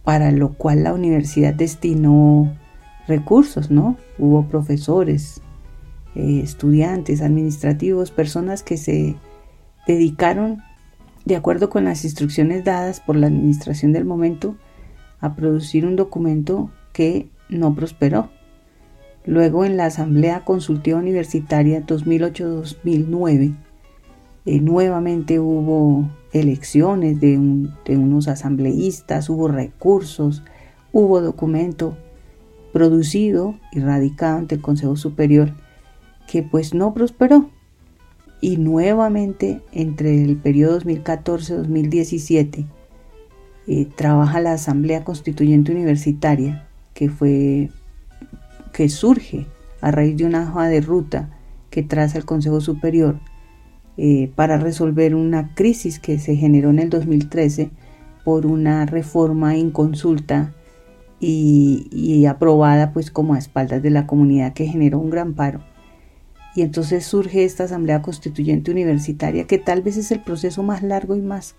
para lo cual la universidad destinó recursos, ¿no? Hubo profesores, eh, estudiantes, administrativos, personas que se dedicaron, de acuerdo con las instrucciones dadas por la administración del momento, a producir un documento que no prosperó. Luego en la Asamblea Consultiva Universitaria 2008-2009, eh, nuevamente hubo elecciones de, unos asambleístas, hubo recursos, hubo documento producido y radicado ante el Consejo Superior que pues no prosperó. Y nuevamente entre el periodo 2014-2017 eh, trabaja la Asamblea Constituyente Universitaria, que fue que surge a raíz de una hoja de ruta que traza el Consejo Superior eh, para resolver una crisis que se generó en el 2013 por una reforma inconsulta y, y aprobada pues como a espaldas de la comunidad que generó un gran paro. Y entonces surge esta Asamblea Constituyente Universitaria que tal vez es el proceso más largo y más,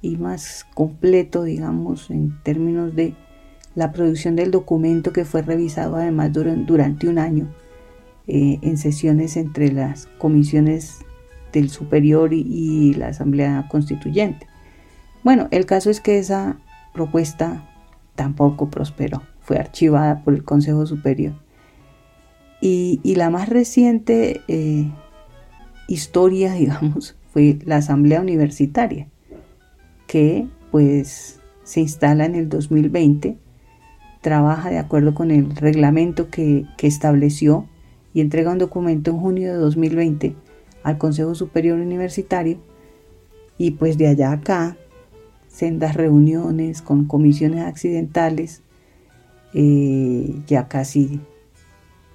y más completo, digamos, en términos de la producción del documento que fue revisado además durante un año eh, en sesiones entre las comisiones del superior y, la asamblea constituyente. Bueno, el caso es que esa propuesta tampoco prosperó, fue archivada por el Consejo Superior. Y, la más reciente eh, historia, digamos, fue la Asamblea Universitaria, que pues se instala en el 2020 trabaja de acuerdo con el reglamento que, estableció y entrega un documento en junio de 2020 al Consejo Superior Universitario. Y pues de allá acá sendas reuniones con comisiones accidentales eh, ya casi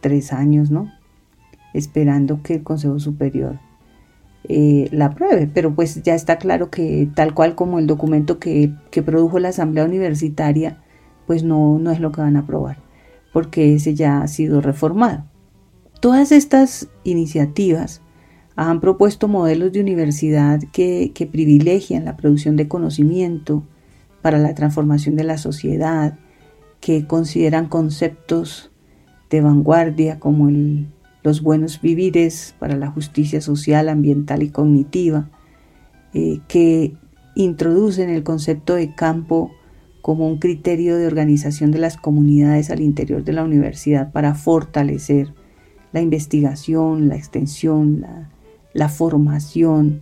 tres años, ¿no? Esperando que el Consejo Superior eh, la apruebe, pero pues ya está claro que tal cual como el documento que, que produjo la Asamblea Universitaria pues no, no es lo que van a aprobar, porque ese ya ha sido reformado. Todas estas iniciativas han propuesto modelos de universidad que, que privilegian la producción de conocimiento para la transformación de la sociedad, que consideran conceptos de vanguardia como el, los buenos vivires para la justicia social, ambiental y cognitiva, eh, que introducen el concepto de campo como un criterio de organización de las comunidades al interior de la universidad para fortalecer la investigación, la extensión, la, formación,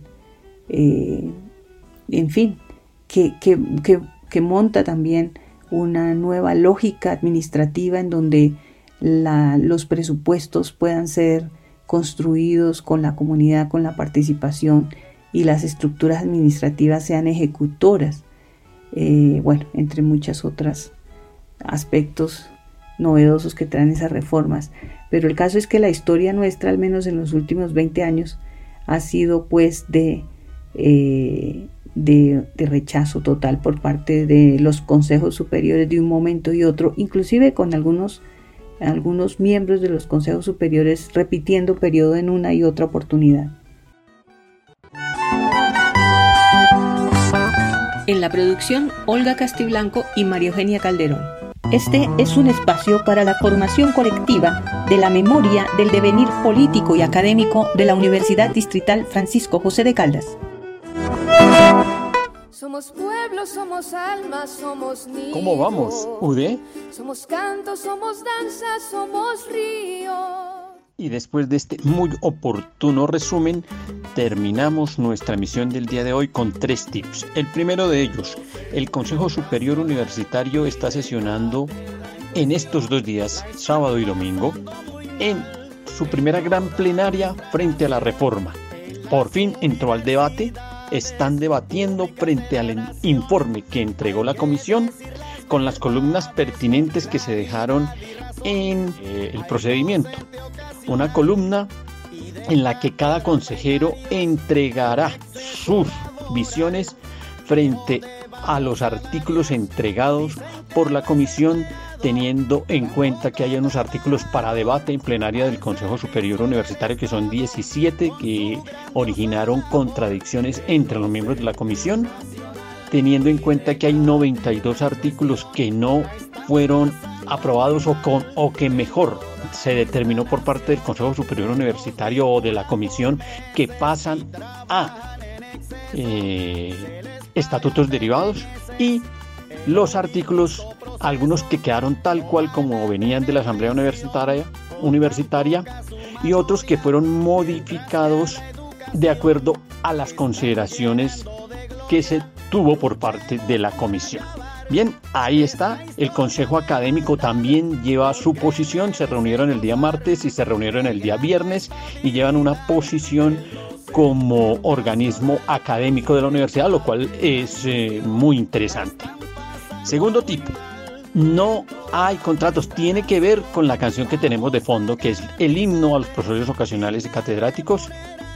eh, en fin, que, que, monta también una nueva lógica administrativa en donde los presupuestos puedan ser construidos con la comunidad, con la participación y las estructuras administrativas sean ejecutoras eh, bueno, entre muchas otras aspectos novedosos que traen esas reformas. Pero el caso es que la historia nuestra, al menos en los últimos 20 años, ha sido pues de, eh, de, rechazo total por parte de los consejos superiores de un momento y otro, inclusive con algunos, algunos miembros de los consejos superiores repitiendo periodo en una y otra oportunidad. En la producción, Olga Castiblanco y María Eugenia Calderón. Este es un espacio para la formación colectiva de la memoria del devenir político y académico de la Universidad Distrital Francisco José de Caldas. Somos pueblo, somos alma, somos niños. ¿Cómo vamos, Ude? Somos canto, somos danza, somos río. Y después de este muy oportuno resumen, terminamos nuestra misión del día de hoy con tres tips. El primero de ellos, el Consejo Superior Universitario está sesionando en estos dos días, sábado y domingo, en su primera gran plenaria frente a la reforma. Por fin entró al debate, están debatiendo frente al informe que entregó la comisión con las columnas pertinentes que se dejaron en eh, el procedimiento. Una columna en la que cada consejero entregará sus visiones frente a los artículos entregados por la comisión teniendo en cuenta que hay unos artículos para debate en plenaria del Consejo Superior Universitario que son 17 que originaron contradicciones entre los miembros de la comisión, teniendo en cuenta que hay 92 artículos que no fueron aprobados o, que mejor se determinó por parte del Consejo Superior Universitario o de la Comisión que pasan a eh, estatutos derivados y los artículos, algunos que quedaron tal cual como venían de la Asamblea Universitaria, universitaria y otros que fueron modificados de acuerdo a las consideraciones que se tuvo por parte de la comisión. Bien, ahí está. El Consejo Académico también lleva su posición. Se reunieron el día martes y se reunieron el día viernes y llevan una posición como organismo académico de la universidad, lo cual es eh, muy interesante. Segundo tipo, no hay contratos. Tiene que ver con la canción que tenemos de fondo, que es el himno a los profesores ocasionales y catedráticos.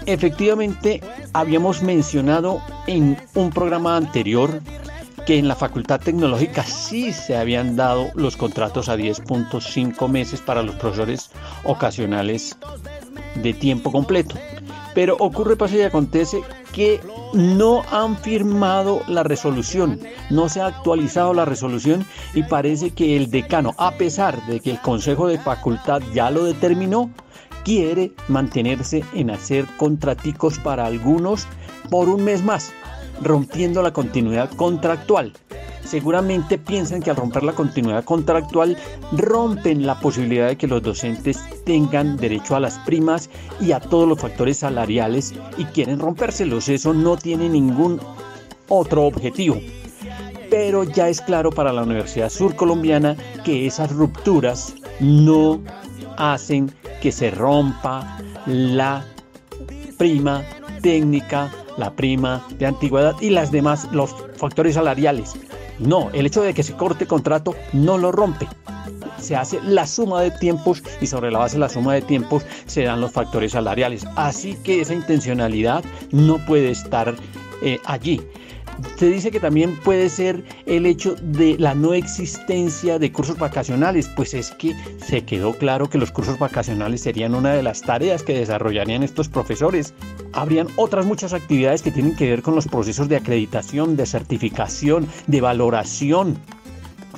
Efectivamente, habíamos mencionado en un programa anterior que en la Facultad Tecnológica sí se habían dado los contratos a 10.5 meses para los profesores ocasionales de tiempo completo. Pero ocurre, pasa y acontece que no han firmado la resolución, no se ha actualizado la resolución y parece que el decano, a pesar de que el Consejo de Facultad ya lo determinó, quiere mantenerse en hacer contraticos para algunos por un mes más rompiendo la continuidad contractual. Seguramente piensan que al romper la continuidad contractual rompen la posibilidad de que los docentes tengan derecho a las primas y a todos los factores salariales y quieren rompérselos. Eso no tiene ningún otro objetivo. Pero ya es claro para la Universidad Surcolombiana que esas rupturas no hacen que se rompa la prima técnica la prima de antigüedad y las demás, los factores salariales. No, el hecho de que se corte contrato no lo rompe. Se hace la suma de tiempos y sobre la base de la suma de tiempos se dan los factores salariales. Así que esa intencionalidad no puede estar eh, allí. Se dice que también puede ser el hecho de la no existencia de cursos vacacionales, pues es que se quedó claro que los cursos vacacionales serían una de las tareas que desarrollarían estos profesores. Habrían otras muchas actividades que tienen que ver con los procesos de acreditación, de certificación, de valoración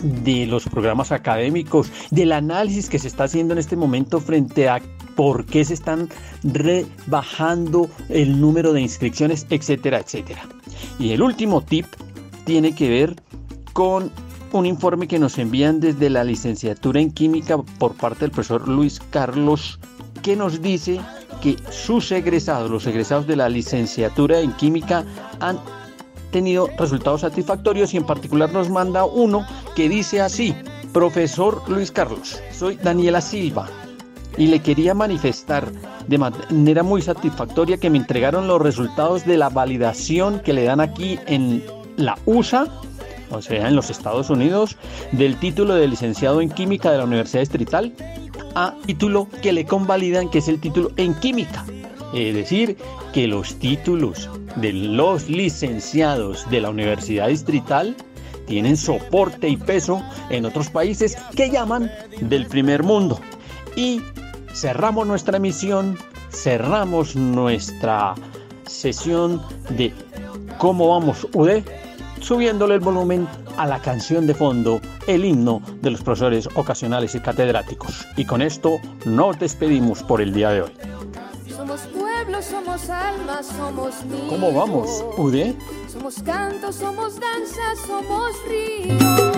de los programas académicos, del análisis que se está haciendo en este momento frente a por qué se están rebajando el número de inscripciones, etcétera, etcétera. Y el último tip tiene que ver con un informe que nos envían desde la licenciatura en química por parte del profesor Luis Carlos, que nos dice que sus egresados, los egresados de la licenciatura en química, han tenido resultados satisfactorios y en particular nos manda uno que dice así, profesor Luis Carlos, soy Daniela Silva y le quería manifestar de manera muy satisfactoria que me entregaron los resultados de la validación que le dan aquí en la USA, o sea, en los Estados Unidos, del título de licenciado en química de la Universidad Distrital a título que le convalidan, que es el título en química. Es decir, que los títulos de los licenciados de la Universidad Distrital tienen soporte y peso en otros países que llaman del primer mundo. Y cerramos nuestra emisión, cerramos nuestra sesión de cómo vamos UD, subiéndole el volumen a la canción de fondo, el himno de los profesores ocasionales y catedráticos. Y con esto nos despedimos por el día de hoy. Somos pueblo, somos alma, somos niños. ¿Cómo vamos, UD? Somos canto, somos danza, somos río.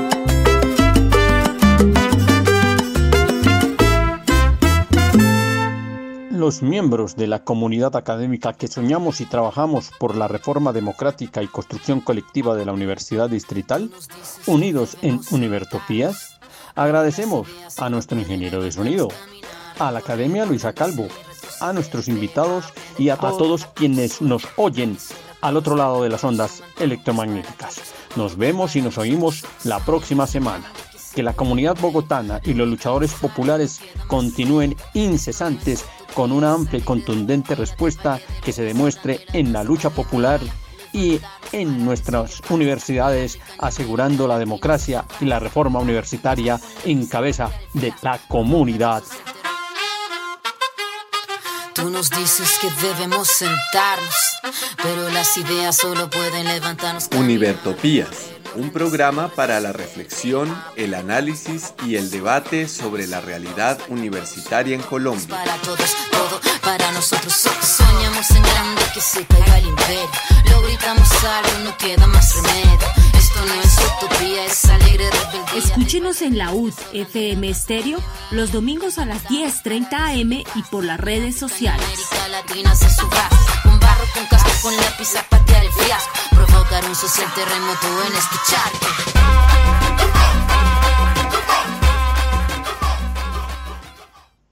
Los miembros de la comunidad académica que soñamos y trabajamos por la reforma democrática y construcción colectiva de la Universidad Distrital, unidos en Univertopías, agradecemos a nuestro ingeniero de sonido, a la Academia Luisa Calvo, a nuestros invitados y a, todos quienes nos oyen al otro lado de las ondas electromagnéticas. Nos vemos y nos oímos la próxima semana. Que la comunidad bogotana y los luchadores populares continúen incesantes con una amplia y contundente respuesta que se demuestre en la lucha popular y en nuestras universidades, asegurando la democracia y la reforma universitaria en cabeza de la comunidad. Tú nos dices que debemos sentarnos, pero las ideas solo pueden levantarnos. Univertopías, un programa para la reflexión, el análisis y el debate sobre la realidad universitaria en Colombia. Para todos, todo para nosotros. So- Soñamos en grande que se caiga el imperio. Lo gritamos algo, no queda más remedio. Esto no es utopía, es alegre rebeldía. Escúchenos en la UD FM Estéreo los domingos a las 10:30 am y por las redes sociales. América Latina se suba con barro, con casco, con lápiz a este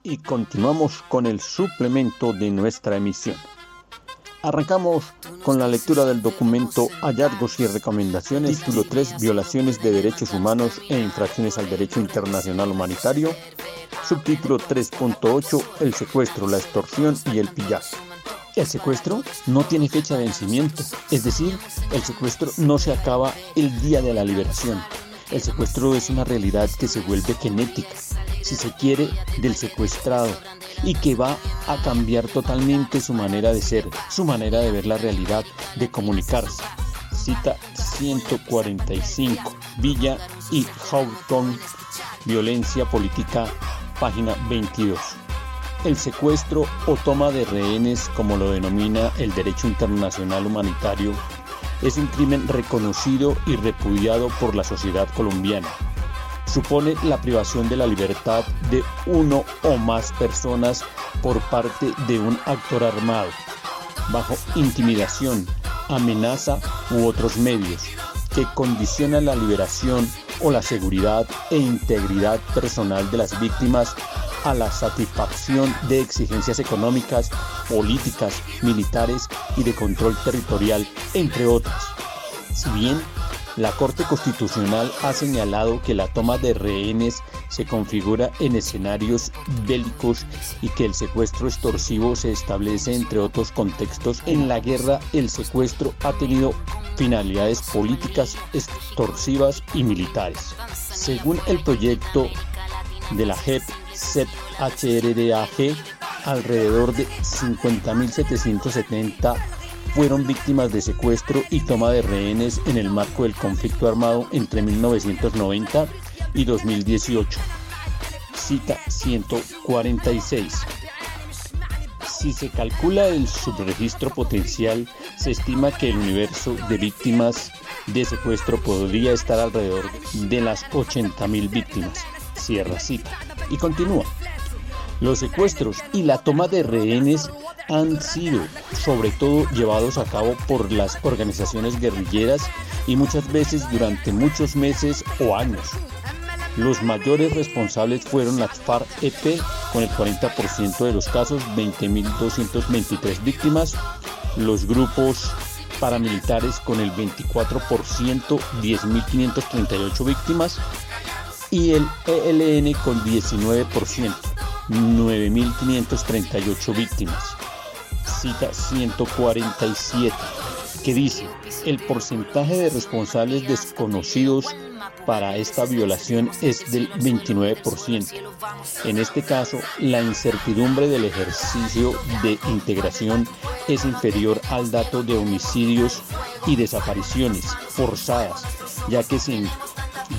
y continuamos con el suplemento de nuestra emisión. Arrancamos con la lectura del documento Hallazgos y Recomendaciones, título 3, Violaciones de Derechos Humanos e Infracciones al Derecho Internacional Humanitario, subtítulo 3.8, El secuestro, la extorsión y el pillaje. El secuestro no tiene fecha de vencimiento, es decir, el secuestro no se acaba el día de la liberación. El secuestro es una realidad que se vuelve genética, si se quiere, del secuestrado y que va a cambiar totalmente su manera de ser, su manera de ver la realidad, de comunicarse. Cita 145, Villa y Houghton, Violencia Política, página 22. El secuestro o toma de rehenes, como lo denomina el derecho internacional humanitario, es un crimen reconocido y repudiado por la sociedad colombiana. Supone la privación de la libertad de uno o más personas por parte de un actor armado, bajo intimidación, amenaza u otros medios, que condicionan la liberación o la seguridad e integridad personal de las víctimas a la satisfacción de exigencias económicas, políticas, militares y de control territorial, entre otras. Si bien la Corte Constitucional ha señalado que la toma de rehenes se configura en escenarios bélicos y que el secuestro extorsivo se establece entre otros contextos. En la guerra el secuestro ha tenido finalidades políticas, extorsivas y militares. Según el proyecto de la JEP ZHRDAG, alrededor de 50.770 fueron víctimas de secuestro y toma de rehenes en el marco del conflicto armado entre 1990 y 2018. Cita 146. Si se calcula el subregistro potencial, se estima que el universo de víctimas de secuestro podría estar alrededor de las 80.000 víctimas. Cierra cita. Y continúa. Los secuestros y la toma de rehenes han sido sobre todo llevados a cabo por las organizaciones guerrilleras y muchas veces durante muchos meses o años. Los mayores responsables fueron las FARC-EP con el 40% de los casos, 20.223 víctimas, los grupos paramilitares con el 24%, 10.538 víctimas y el ELN con 19%, 9.538 víctimas. cita 147, que dice, el porcentaje de responsables desconocidos para esta violación es del 29%. En este caso, la incertidumbre del ejercicio de integración es inferior al dato de homicidios y desapariciones forzadas, ya que se,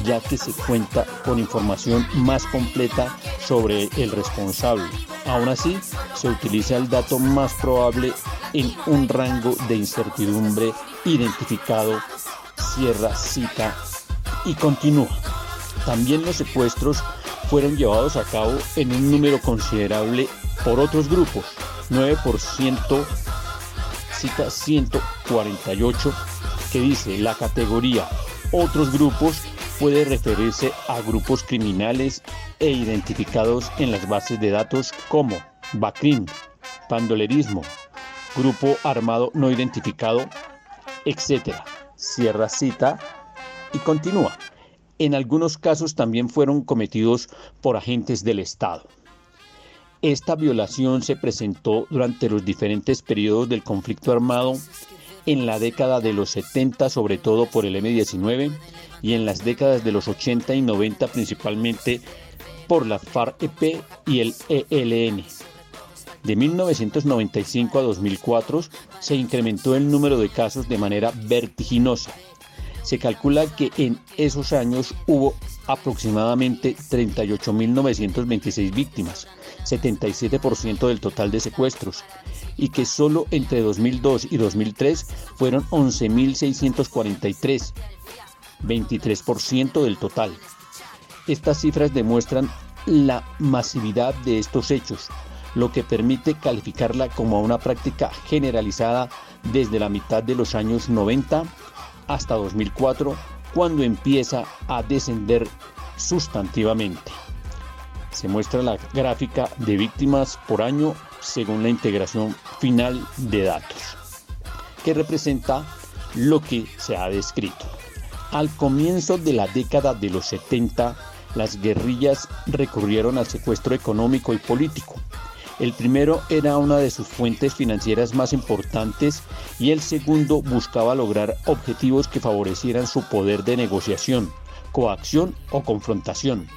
ya que se cuenta con información más completa sobre el responsable. Aún así, se utiliza el dato más probable en un rango de incertidumbre identificado, cierra cita y continúa. También los secuestros fueron llevados a cabo en un número considerable por otros grupos, 9% cita 148 que dice la categoría otros grupos puede referirse a grupos criminales e identificados en las bases de datos como BACRIM, pandolerismo, grupo armado no identificado, etc. Cierra cita y continúa. En algunos casos también fueron cometidos por agentes del Estado. Esta violación se presentó durante los diferentes periodos del conflicto armado en la década de los 70, sobre todo por el M-19, y en las décadas de los 80 y 90, principalmente por la FARC-EP y el ELN. De 1995 a 2004 se incrementó el número de casos de manera vertiginosa. Se calcula que en esos años hubo aproximadamente 38.926 víctimas, 77% del total de secuestros, y que solo entre 2002 y 2003 fueron 11.643, 23% del total. Estas cifras demuestran la masividad de estos hechos, lo que permite calificarla como una práctica generalizada desde la mitad de los años 90 hasta 2004, cuando empieza a descender sustantivamente. Se muestra la gráfica de víctimas por año según la integración final de datos, que representa lo que se ha descrito. Al comienzo de la década de los 70, las guerrillas recurrieron al secuestro económico y político, el primero era una de sus fuentes financieras más importantes y el segundo buscaba lograr objetivos que favorecieran su poder de negociación, coacción o confrontación.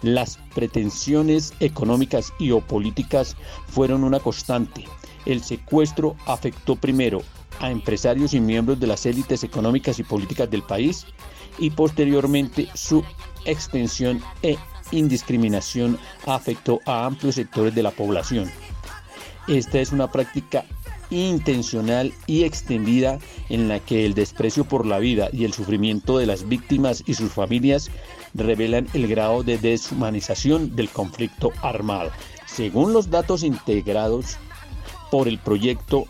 Las pretensiones económicas y o políticas fueron una constante. El secuestro afectó primero a empresarios y miembros de las élites económicas y políticas del país y posteriormente su extensión e indiscriminación afectó a amplios sectores de la población. Esta es una práctica intencional y extendida en la que el desprecio por la vida y el sufrimiento de las víctimas y sus familias revelan el grado de deshumanización del conflicto armado. Según los datos integrados por el proyecto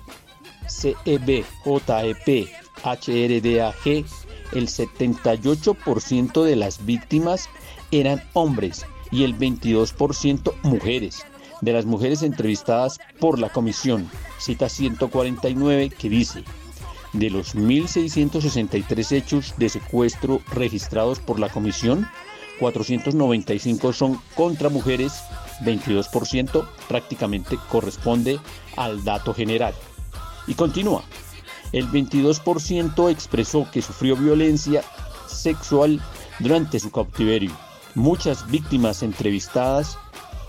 CEB JEP HRDAG, el 78% de las víctimas eran hombres y el 22% mujeres. De las mujeres entrevistadas por la comisión, cita 149 que dice, de los 1.663 hechos de secuestro registrados por la comisión, 495 son contra mujeres, 22% prácticamente corresponde al dato general. Y continúa, el 22% expresó que sufrió violencia sexual durante su cautiverio. Muchas víctimas entrevistadas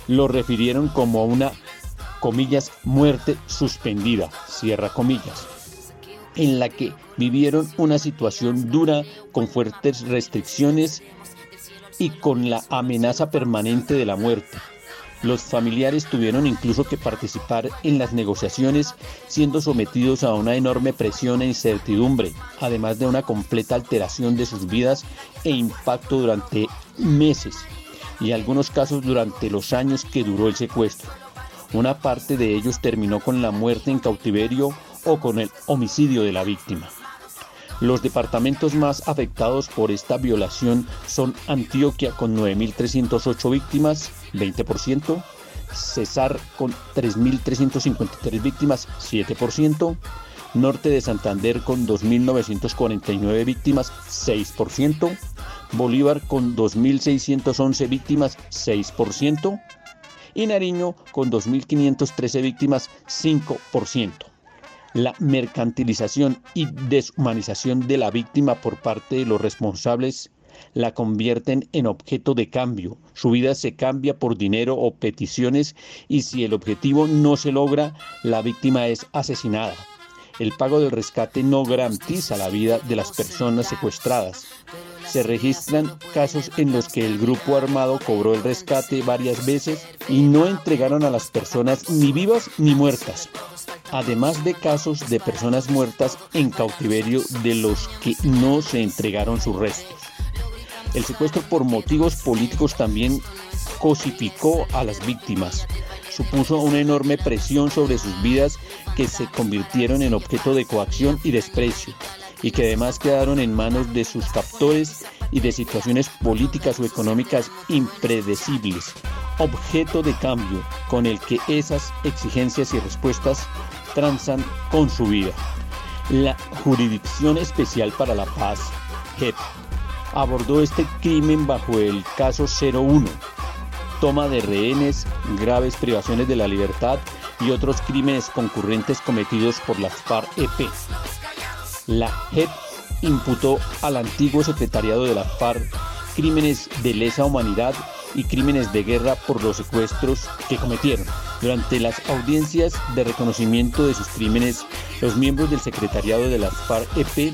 lo refirieron como una, comillas, muerte suspendida, cierra comillas, en la que vivieron una situación dura con fuertes restricciones y con la amenaza permanente de la muerte. Los familiares tuvieron incluso que participar en las negociaciones, siendo sometidos a una enorme presión e incertidumbre, además de una completa alteración de sus vidas e impacto durante meses y algunos casos durante los años que duró el secuestro. Una parte de ellos terminó con la muerte en cautiverio o con el homicidio de la víctima. Los departamentos más afectados por esta violación son Antioquia con 9.308 víctimas, 20%, Cesar con 3.353 víctimas, 7%, Norte de Santander con 2.949 víctimas, 6%, Bolívar con 2.611 víctimas, 6%, y Nariño con 2.513 víctimas 5%. La mercantilización y deshumanización de la víctima por parte de los responsables la convierten en objeto de cambio. Su vida se cambia por dinero o peticiones y si el objetivo no se logra, la víctima es asesinada. El pago del rescate no garantiza la vida de las personas secuestradas. Se registran casos en los que el grupo armado cobró el rescate varias veces y no entregaron a las personas ni vivas ni muertas. Además de casos de personas muertas en cautiverio de los que no se entregaron sus restos. El secuestro por motivos políticos también cosificó a las víctimas. Supuso una enorme presión sobre sus vidas que se convirtieron en objeto de coacción y desprecio y que además quedaron en manos de sus captores y de situaciones políticas o económicas impredecibles, objeto de cambio con el que esas exigencias y respuestas transan con su vida. La Jurisdicción Especial para la Paz, JEP, abordó este crimen bajo el caso 01, toma de rehenes, graves privaciones de la libertad y otros crímenes concurrentes cometidos por las FARC-EP. La JEP imputó al antiguo secretariado de la FARC crímenes de lesa humanidad y crímenes de guerra por los secuestros que cometieron. Durante las audiencias de reconocimiento de sus crímenes, los miembros del secretariado de las FARC-EP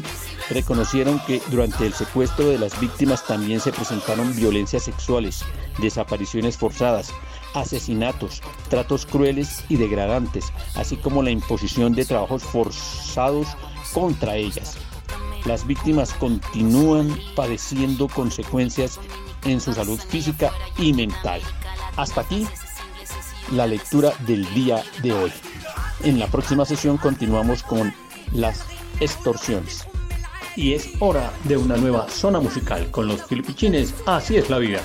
reconocieron que durante el secuestro de las víctimas también se presentaron violencias sexuales, desapariciones forzadas, asesinatos, tratos crueles y degradantes, así como la imposición de trabajos forzados contra ellas. Las víctimas continúan padeciendo consecuencias en su salud física y mental. Hasta aquí la lectura del día de hoy. En la próxima sesión continuamos con las extorsiones y es hora de una nueva zona musical con los filipichines. Así es la vida.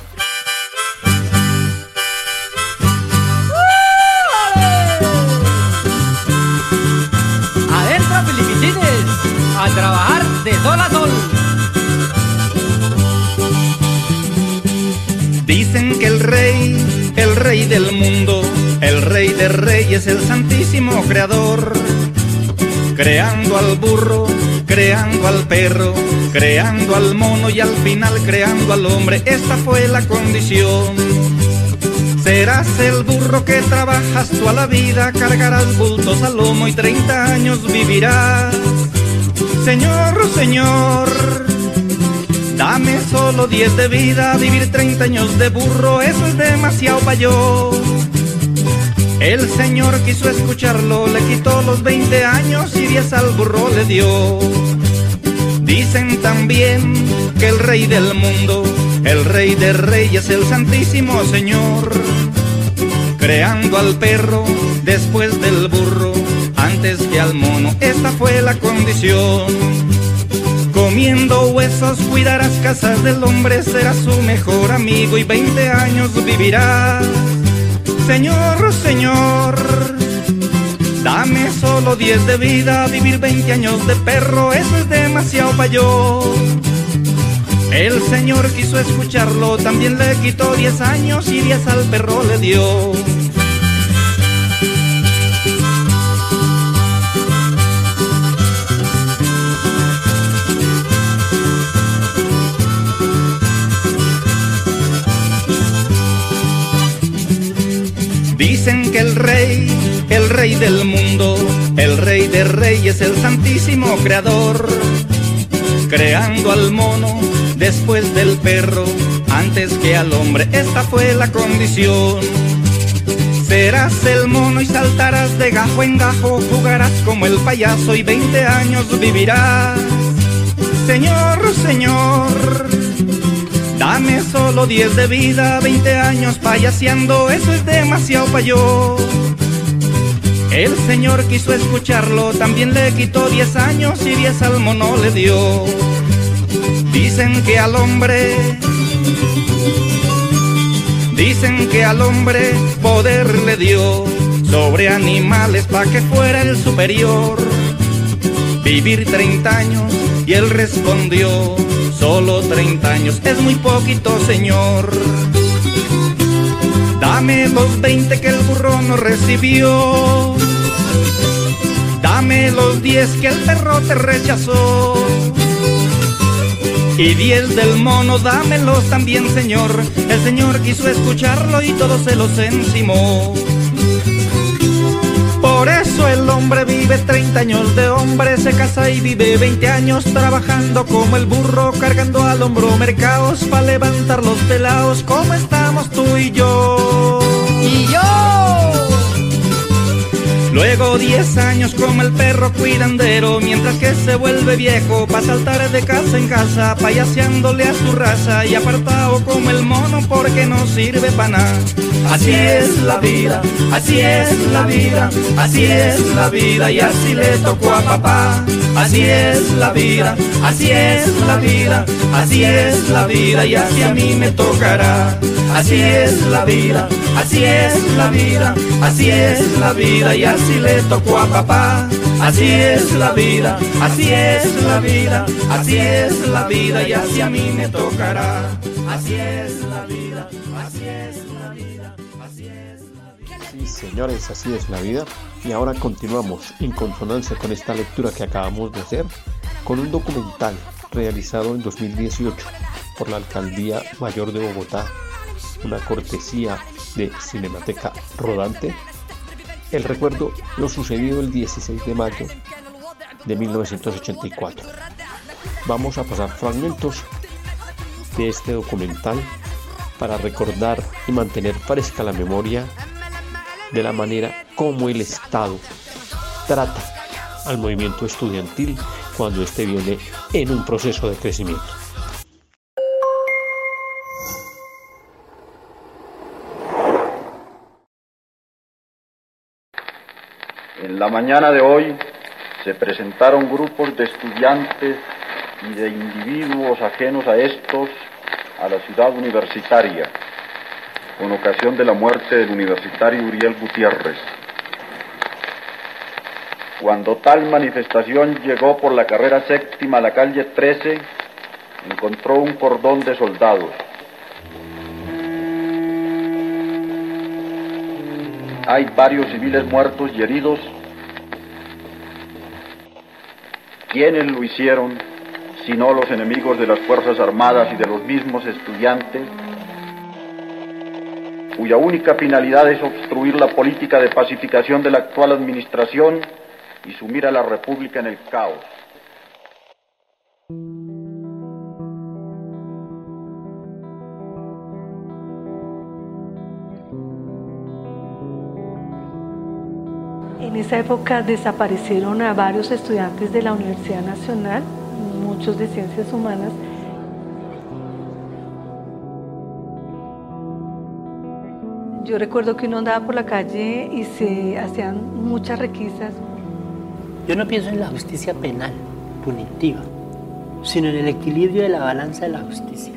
Adentro filipichines, a trabajar de sol a sol. Dicen que el rey, el rey del mundo, el rey de reyes, el santísimo creador, creando al burro creando al perro, creando al mono y al final creando al hombre. Esta fue la condición. Serás el burro que trabajas toda la vida, cargarás bultos al lomo y 30 años vivirás. Señor, señor, dame solo 10 de vida, vivir 30 años de burro, eso es demasiado para yo. El señor quiso escucharlo, le quitó los 20 años y 10 al burro le dio. Dicen también que el rey del mundo, el rey de reyes, el santísimo señor, creando al perro después del burro, antes que al mono, esta fue la condición. Comiendo huesos cuidarás casas del hombre, serás su mejor amigo y 20 años vivirás Señor, Señor, dame solo 10 de vida, vivir 20 años de perro, eso es demasiado para yo. El Señor quiso escucharlo, también le quitó 10 años y 10 al perro le dio. El rey, el rey del mundo, el rey de reyes, el santísimo creador, creando al mono después del perro, antes que al hombre, esta fue la condición. Serás el mono y saltarás de gajo en gajo, jugarás como el payaso y 20 años vivirás. Señor, señor, Dame solo 10 de vida, 20 años payaseando, eso es demasiado para yo. El señor quiso escucharlo, también le quitó 10 años y 10 al mono le dio. Dicen que al hombre, dicen que al hombre poder le dio sobre animales para que fuera el superior. Vivir 30 años y él respondió Solo 30 años es muy poquito, señor. Dame los 20 que el burro no recibió. Dame los 10 que el perro te rechazó. Y 10 del mono, dámelos también, señor. El señor quiso escucharlo y todo se los encimó. Por eso el hombre vive 30 años de hombre, se casa y vive 20 años trabajando como el burro, cargando al hombro mercados para levantar los pelados, como estamos tú y yo. Y yo. Luego 10 años como el perro cuidandero, mientras que se vuelve viejo pa' saltar de casa en casa, payaseándole a su raza y apartado como el mono porque no sirve pa' nada. Así es la vida, así es la vida, así es la vida y así le tocó a papá. Así es la vida, así es la vida, así es la vida y así a mí me tocará. Así es la vida, así es la vida, así es la vida y así le tocó a papá. Así es la vida, así es la vida, así es la vida y así a mí me tocará. Así es la vida, así es la vida, así es la vida. Sí, señores, así es la vida. Y ahora continuamos en consonancia con esta lectura que acabamos de hacer con un documental realizado en 2018 por la Alcaldía Mayor de Bogotá, una cortesía de Cinemateca Rodante. El recuerdo lo sucedido el 16 de mayo de 1984. Vamos a pasar fragmentos de este documental para recordar y mantener fresca la memoria de la manera como el Estado trata al movimiento estudiantil cuando éste viene en un proceso de crecimiento. En la mañana de hoy se presentaron grupos de estudiantes y de individuos ajenos a estos a la ciudad universitaria con ocasión de la muerte del universitario Uriel Gutiérrez. Cuando tal manifestación llegó por la carrera séptima a la calle 13, encontró un cordón de soldados. Hay varios civiles muertos y heridos. ¿Quiénes lo hicieron, si no los enemigos de las Fuerzas Armadas y de los mismos estudiantes? Cuya única finalidad es obstruir la política de pacificación de la actual administración y sumir a la República en el caos. En esa época desaparecieron a varios estudiantes de la Universidad Nacional, muchos de ciencias humanas, Yo recuerdo que uno andaba por la calle y se hacían muchas requisas. Yo no pienso en la justicia penal, punitiva, sino en el equilibrio de la balanza de la justicia.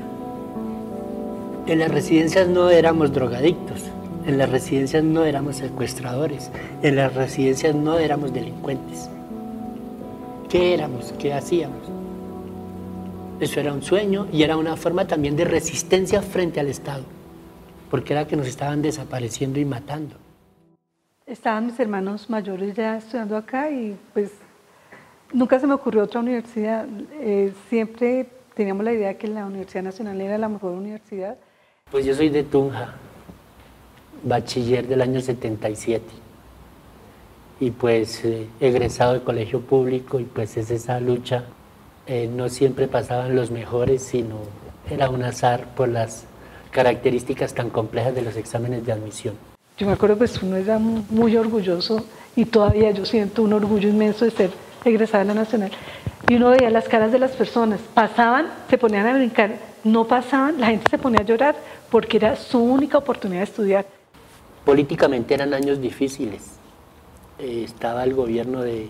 En las residencias no éramos drogadictos, en las residencias no éramos secuestradores, en las residencias no éramos delincuentes. ¿Qué éramos? ¿Qué hacíamos? Eso era un sueño y era una forma también de resistencia frente al Estado porque era que nos estaban desapareciendo y matando. Estaban mis hermanos mayores ya estudiando acá y pues nunca se me ocurrió otra universidad. Eh, siempre teníamos la idea que la Universidad Nacional era la mejor universidad. Pues yo soy de Tunja, bachiller del año 77 y pues eh, egresado de colegio público y pues es esa lucha. Eh, no siempre pasaban los mejores, sino era un azar por las características tan complejas de los exámenes de admisión. Yo me acuerdo pues uno era muy orgulloso y todavía yo siento un orgullo inmenso de ser egresada de la Nacional. Y uno veía las caras de las personas, pasaban, se ponían a brincar, no pasaban, la gente se ponía a llorar porque era su única oportunidad de estudiar. Políticamente eran años difíciles. Eh, estaba el gobierno de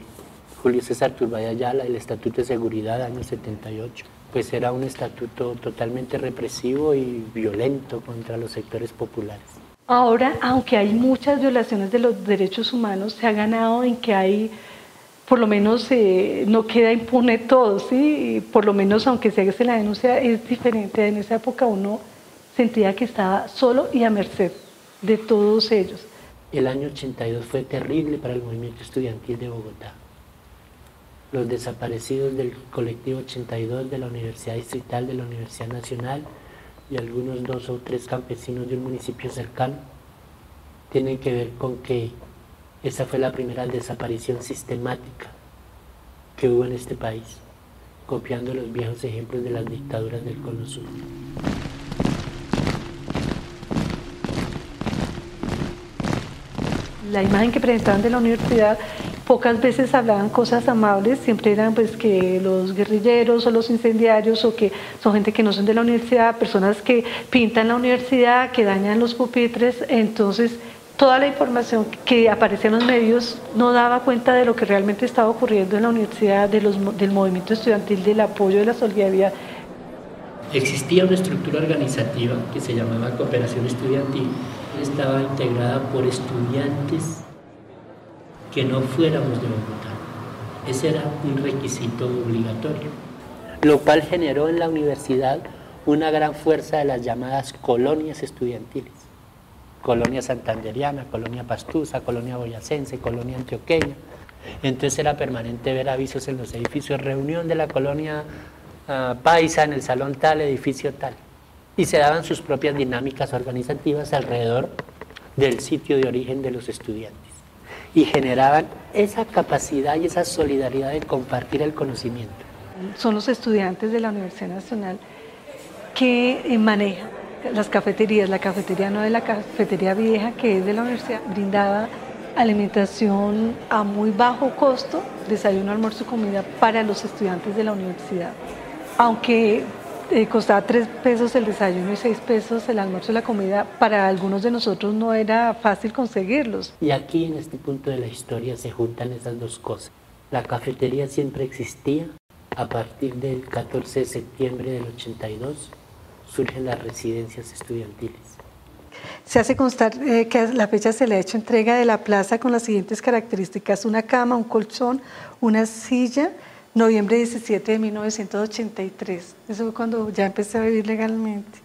Julio César Turbay Ayala, el Estatuto de Seguridad, año 78 pues era un estatuto totalmente represivo y violento contra los sectores populares. Ahora, aunque hay muchas violaciones de los derechos humanos, se ha ganado en que hay, por lo menos eh, no queda impune todo, ¿sí? por lo menos aunque se haga la denuncia es diferente. En esa época uno sentía que estaba solo y a merced de todos ellos. El año 82 fue terrible para el movimiento estudiantil de Bogotá. Los desaparecidos del colectivo 82 de la Universidad Distrital de la Universidad Nacional y algunos dos o tres campesinos de un municipio cercano tienen que ver con que esa fue la primera desaparición sistemática que hubo en este país, copiando los viejos ejemplos de las dictaduras del Cono Sur. La imagen que presentaban de la universidad pocas veces hablaban cosas amables, siempre eran pues que los guerrilleros o los incendiarios o que son gente que no son de la universidad, personas que pintan la universidad, que dañan los pupitres, entonces toda la información que aparecía en los medios no daba cuenta de lo que realmente estaba ocurriendo en la universidad, del movimiento estudiantil, del apoyo de la solidaridad. Existía una estructura organizativa que se llamaba Cooperación Estudiantil, estaba integrada por estudiantes que no fuéramos de Bogotá. Ese era un requisito obligatorio, lo cual generó en la universidad una gran fuerza de las llamadas colonias estudiantiles colonia santanderiana, colonia pastusa, colonia boyacense, colonia antioqueña. Entonces era permanente ver avisos en los edificios, reunión de la colonia ah, paisa en el salón tal, edificio tal. Y se daban sus propias dinámicas organizativas alrededor del sitio de origen de los estudiantes. Y generaban esa capacidad y esa solidaridad de compartir el conocimiento. Son los estudiantes de la Universidad Nacional que eh, manejan las cafeterías, la cafetería no de la cafetería vieja que es de la universidad, brindaba alimentación a muy bajo costo, desayuno, almuerzo y comida para los estudiantes de la universidad. Aunque eh, costaba tres pesos el desayuno y seis pesos el almuerzo y la comida, para algunos de nosotros no era fácil conseguirlos. Y aquí en este punto de la historia se juntan esas dos cosas. La cafetería siempre existía a partir del 14 de septiembre del 82 surgen las residencias estudiantiles. Se hace constar eh, que a la fecha se le ha hecho entrega de la plaza con las siguientes características, una cama, un colchón, una silla, noviembre 17 de 1983. Eso fue cuando ya empecé a vivir legalmente.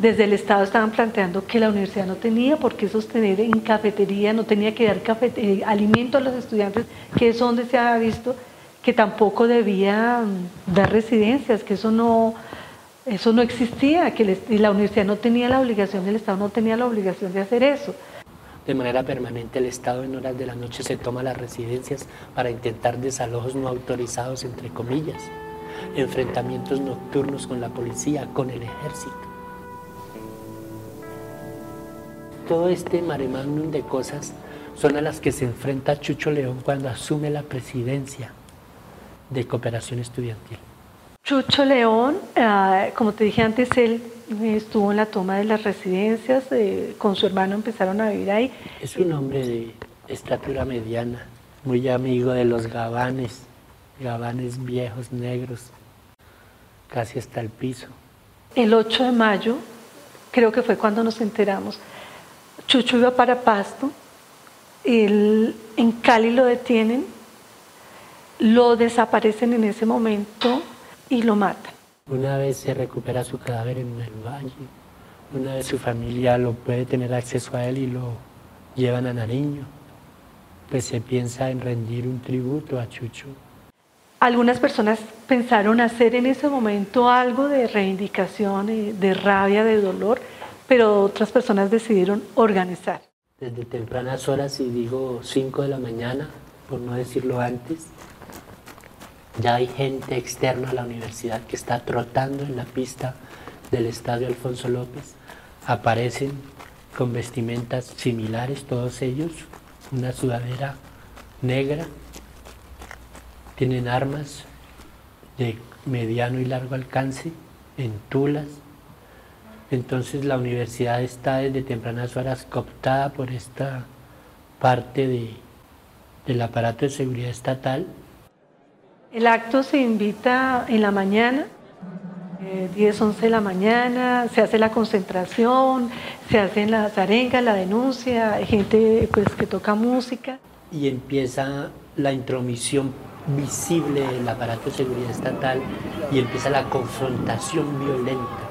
Desde el Estado estaban planteando que la universidad no tenía por qué sostener en cafetería, no tenía que dar eh, alimento a los estudiantes, que es donde se ha visto que tampoco debía mm, dar residencias, que eso no, eso no existía, que la universidad no tenía la obligación, el Estado no tenía la obligación de hacer eso. De manera permanente el Estado en horas de la noche se toma las residencias para intentar desalojos no autorizados, entre comillas, enfrentamientos nocturnos con la policía, con el ejército. Todo este mare magnum de cosas son a las que se enfrenta Chucho León cuando asume la presidencia de cooperación estudiantil. Chucho León, eh, como te dije antes, él estuvo en la toma de las residencias, eh, con su hermano empezaron a vivir ahí. Es un hombre de estatura mediana, muy amigo de los gabanes, gabanes viejos, negros, casi hasta el piso. El 8 de mayo, creo que fue cuando nos enteramos, Chucho iba para Pasto, en Cali lo detienen, lo desaparecen en ese momento y lo matan. Una vez se recupera su cadáver en el valle, una vez su familia lo puede tener acceso a él y lo llevan a Nariño, pues se piensa en rendir un tributo a Chucho. Algunas personas pensaron hacer en ese momento algo de reivindicación, de rabia, de dolor, pero otras personas decidieron organizar. Desde tempranas horas, y digo 5 de la mañana, por no decirlo antes, ya hay gente externa a la universidad que está trotando en la pista del estadio Alfonso López. Aparecen con vestimentas similares, todos ellos, una sudadera negra. Tienen armas de mediano y largo alcance, en tulas. Entonces la universidad está desde tempranas horas cooptada por esta parte del aparato de seguridad estatal el acto se invita en la mañana, 10, eh, 11 de la mañana, se hace la concentración, se hacen las arengas, la denuncia, hay gente pues, que toca música. Y empieza la intromisión visible del aparato de seguridad estatal y empieza la confrontación violenta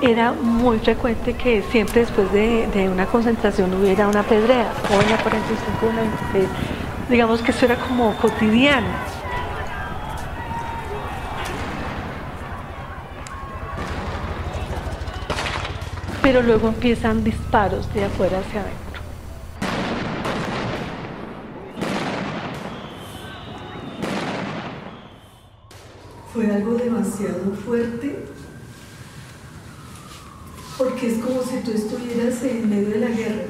era muy frecuente que siempre después de, una concentración hubiera una pedrea, o en la 45 una 26. Digamos que eso era como cotidiano. Pero luego empiezan disparos de afuera hacia adentro. Fue algo demasiado fuerte porque es como si tú estuvieras en medio de la guerra,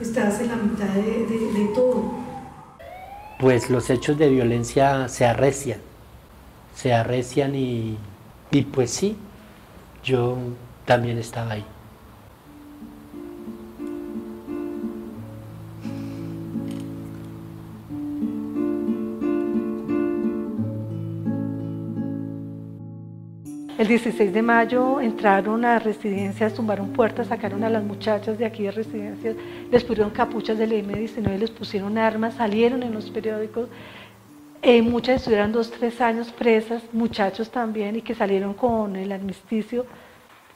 estás en la mitad de, todo. Pues los hechos de violencia se arrecian, se arrecian y, y pues sí, yo también estaba ahí. El 16 de mayo entraron a residencias, tumbaron puertas, sacaron a las muchachas de aquí de residencias, les pusieron capuchas del M19, les pusieron armas, salieron en los periódicos. Eh, muchas estuvieron dos, tres años presas, muchachos también, y que salieron con el armisticio,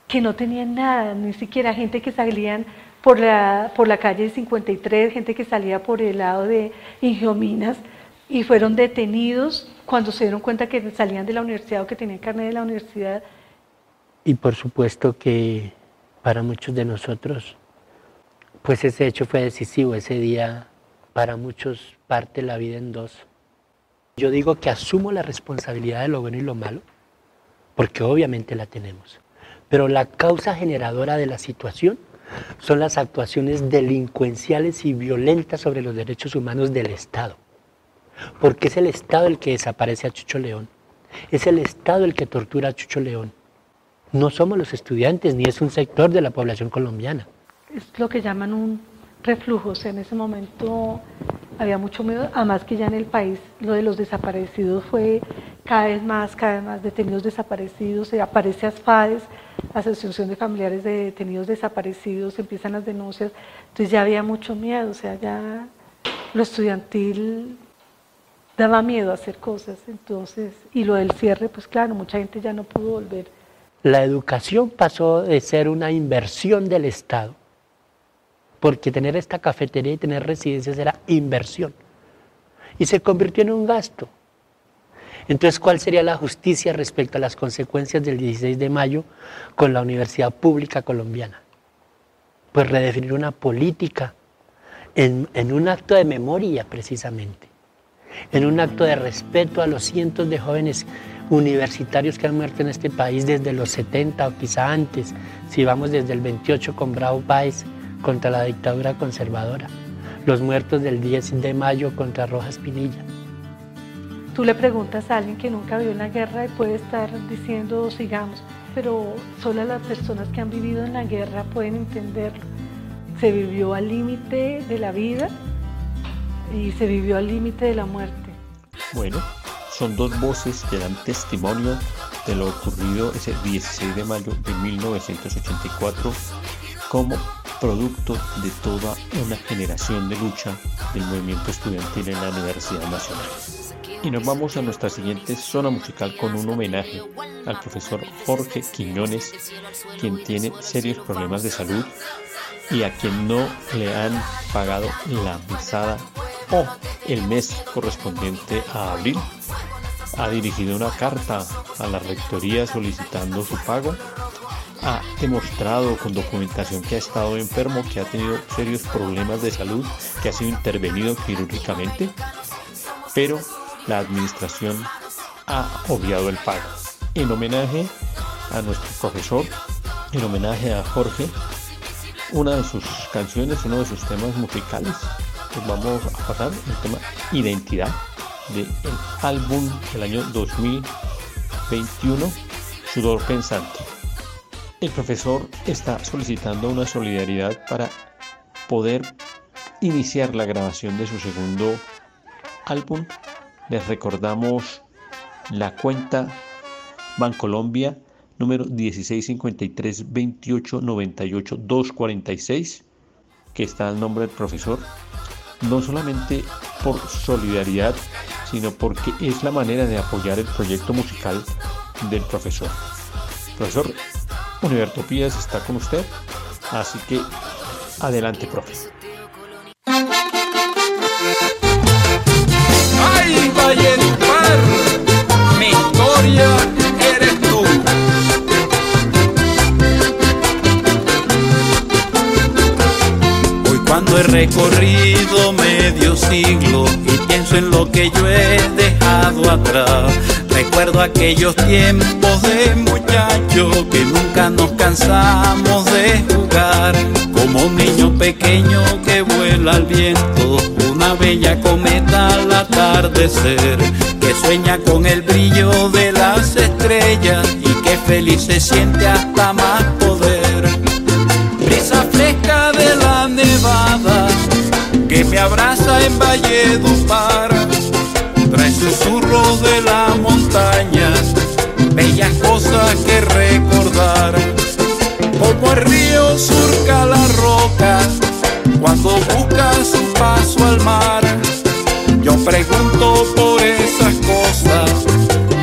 que no tenían nada, ni siquiera gente que salían por la, por la calle 53, gente que salía por el lado de Ingiominas, y fueron detenidos cuando se dieron cuenta que salían de la universidad o que tenían carnet de la universidad. Y por supuesto que para muchos de nosotros, pues ese hecho fue decisivo, ese día para muchos parte la vida en dos. Yo digo que asumo la responsabilidad de lo bueno y lo malo, porque obviamente la tenemos, pero la causa generadora de la situación son las actuaciones delincuenciales y violentas sobre los derechos humanos del Estado porque es el Estado el que desaparece a Chucho León, es el Estado el que tortura a Chucho León. No somos los estudiantes, ni es un sector de la población colombiana. Es lo que llaman un reflujo, o sea, en ese momento había mucho miedo, además que ya en el país lo de los desaparecidos fue cada vez más, cada vez más detenidos desaparecidos, se aparece ASFADES, Asociación de Familiares de Detenidos Desaparecidos, empiezan las denuncias, entonces ya había mucho miedo, o sea, ya lo estudiantil daba miedo hacer cosas, entonces, y lo del cierre, pues claro, mucha gente ya no pudo volver. La educación pasó de ser una inversión del Estado, porque tener esta cafetería y tener residencias era inversión, y se convirtió en un gasto. Entonces, ¿cuál sería la justicia respecto a las consecuencias del 16 de mayo con la Universidad Pública Colombiana? Pues redefinir una política en, en un acto de memoria precisamente en un acto de respeto a los cientos de jóvenes universitarios que han muerto en este país desde los 70 o quizá antes, si vamos desde el 28 con Bravo Páez contra la dictadura conservadora, los muertos del 10 de mayo contra Rojas Pinilla. Tú le preguntas a alguien que nunca vivió la guerra y puede estar diciendo sigamos, pero solo las personas que han vivido en la guerra pueden entenderlo. Se vivió al límite de la vida y se vivió al límite de la muerte. Bueno, son dos voces que dan testimonio de lo ocurrido ese 16 de mayo de 1984 como producto de toda una generación de lucha del movimiento estudiantil en la Universidad Nacional. Y nos vamos a nuestra siguiente zona musical con un homenaje al profesor Jorge Quiñones, quien tiene serios problemas de salud y a quien no le han pagado la mesada o el mes correspondiente a abril. Ha dirigido una carta a la rectoría solicitando su pago. Ha demostrado con documentación que ha estado enfermo, que ha tenido serios problemas de salud, que ha sido intervenido quirúrgicamente, pero la administración ha obviado el pago. En homenaje a nuestro profesor, en homenaje a Jorge, una de sus canciones, uno de sus temas musicales pues vamos a pasar el tema identidad del álbum del año 2021 Sudor Pensante. El profesor está solicitando una solidaridad para poder iniciar la grabación de su segundo álbum. Les recordamos la cuenta Bancolombia número 1653 28 98 246 que está el nombre del profesor no solamente por solidaridad, sino porque es la manera de apoyar el proyecto musical del profesor. Profesor, Univertopías está con usted, así que adelante, profe. Mi historia eres tú. Hoy cuando he recorrido medio siglo y pienso en lo que yo he dejado atrás, recuerdo aquellos tiempos de muchacho que nunca nos cansamos de jugar, como un niño pequeño que vuela al viento, una bella cometa al atardecer, que sueña con el brillo de las estrellas y que feliz se siente hasta más poder. Brisa fresca de la nevada que me abraza en Valledupar, trae susurros de la montaña, bellas cosas que recordar, como el río surca la roca cuando busca su paso al mar. Yo pregunto por esas cosas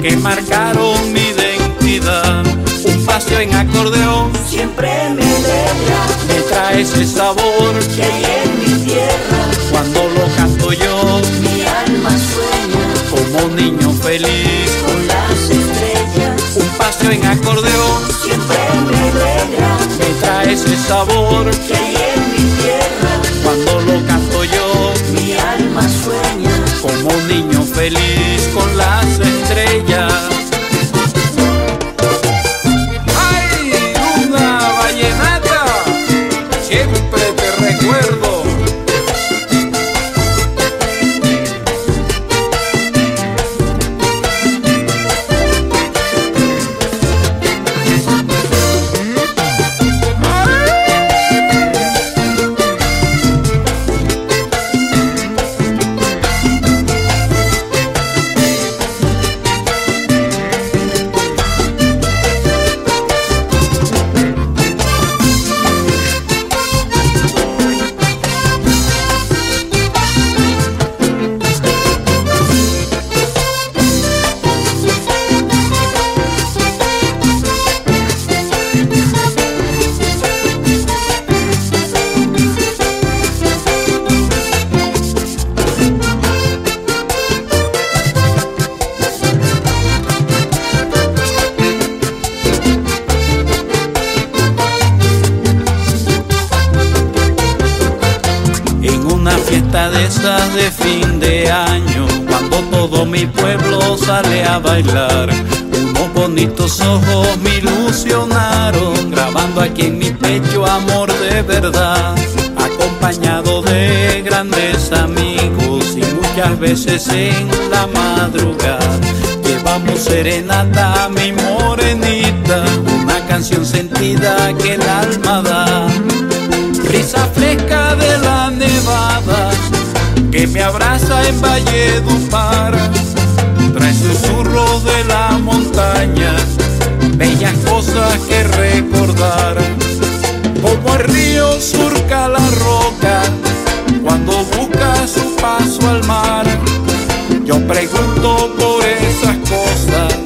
que marcaron mi identidad. Un paseo en acordeón siempre me alegra, me trae ese sabor que hay en mi tierra. Cuando lo canto yo, mi alma sueña como niño feliz con las estrellas. Un paseo en acordeón siempre me alegra, me trae ese sabor que hay en como un niño feliz con las estrellas. Pecho amor de verdad, acompañado de grandes amigos y muchas veces en la madrugada. Llevamos serenata mi morenita, una canción sentida que el alma da brisa fresca de la nevada que me abraza en Valledupar. Trae susurros de la montaña, bellas cosas que recordar. Como el río surca la roca cuando busca su paso al mar. Yo pregunto por esas cosas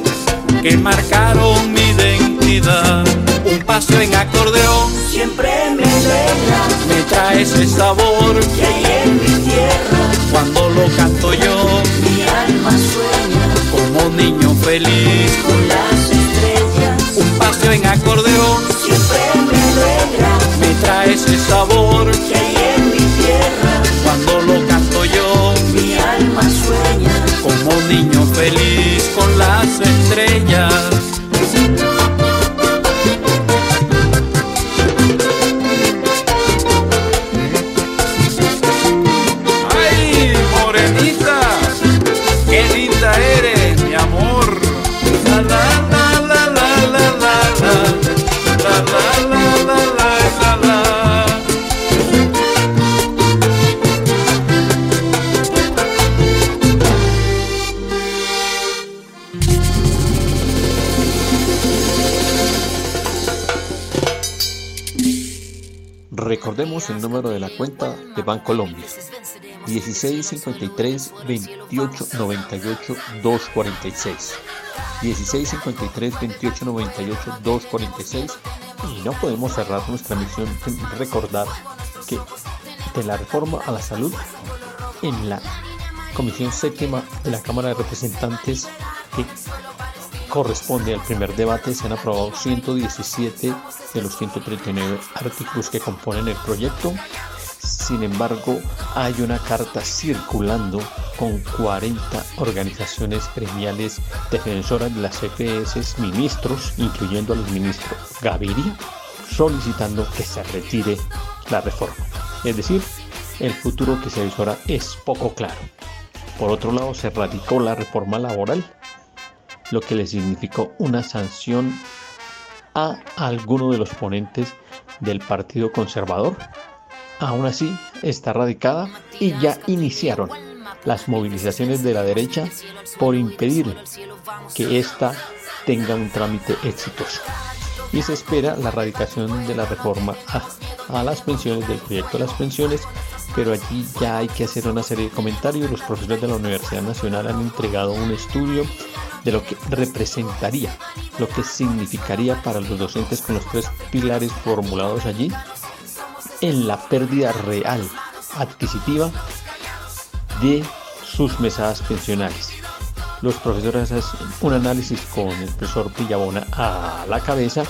que marcaron mi identidad. Un paso en acordeón siempre me alegra, me trae ese sabor que hay en mi tierra. Cuando lo canto yo, mi alma sueña como niño feliz con las estrellas. Un paso en acordeón ese sabor cuenta de Bancolombia. 1653 28 98 246. 1653 28 98 246 Y no podemos cerrar nuestra misión sin recordar que de la reforma a la salud en la Comisión Séptima de la Cámara de Representantes que corresponde al primer debate se han aprobado 117 de los 139 artículos que componen el proyecto. Sin embargo, hay una carta circulando con 40 organizaciones gremiales defensoras de las EPS, ministros, incluyendo al ministro Gaviria, solicitando que se retire la reforma. Es decir, el futuro que se avisora es poco claro. Por otro lado, se radicó la reforma laboral, lo que le significó una sanción a alguno de los ponentes del Partido Conservador. Aún así, está radicada y ya iniciaron las movilizaciones de la derecha por impedir que ésta tenga un trámite exitoso. Y se espera la radicación de la reforma a, a las pensiones, del proyecto de las pensiones, pero allí ya hay que hacer una serie de comentarios. Los profesores de la Universidad Nacional han entregado un estudio de lo que representaría, lo que significaría para los docentes con los tres pilares formulados allí en la pérdida real adquisitiva de sus mesadas pensionales. Los profesores hacen un análisis con el profesor Pillabona a la cabeza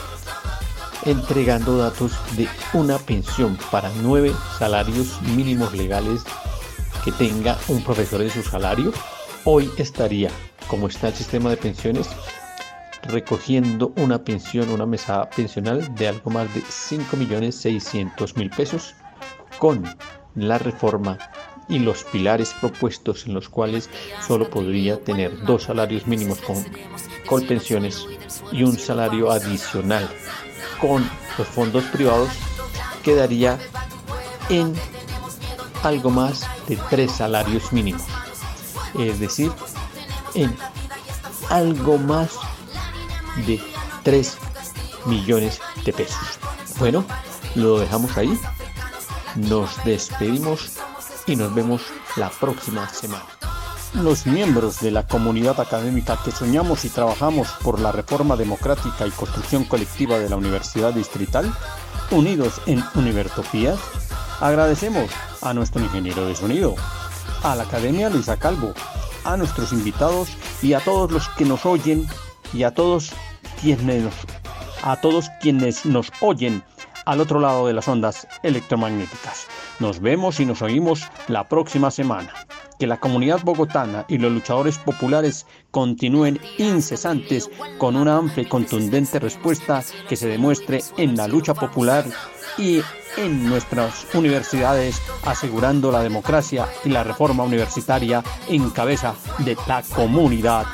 entregando datos de una pensión para nueve salarios mínimos legales que tenga un profesor de su salario, hoy estaría, como está el sistema de pensiones, recogiendo una pensión, una mesada pensional de algo más de 5.600.000 pesos con la reforma y los pilares propuestos en los cuales solo podría tener dos salarios mínimos con, con pensiones y un salario adicional con los fondos privados quedaría en algo más de tres salarios mínimos. Es decir, en algo más de 3 millones de pesos. Bueno, lo dejamos ahí. Nos despedimos y nos vemos la próxima semana. Los miembros de la comunidad académica que soñamos y trabajamos por la reforma democrática y construcción colectiva de la Universidad Distrital, unidos en Univertopías, agradecemos a nuestro ingeniero de sonido, a la Academia Luisa Calvo, a nuestros invitados y a todos los que nos oyen y a todos quienes a todos quienes nos oyen al otro lado de las ondas electromagnéticas. Nos vemos y nos oímos la próxima semana que la comunidad bogotana y los luchadores populares continúen incesantes con una amplia y contundente respuesta que se demuestre en la lucha popular y en nuestras universidades, asegurando la democracia y la reforma universitaria en cabeza de la comunidad.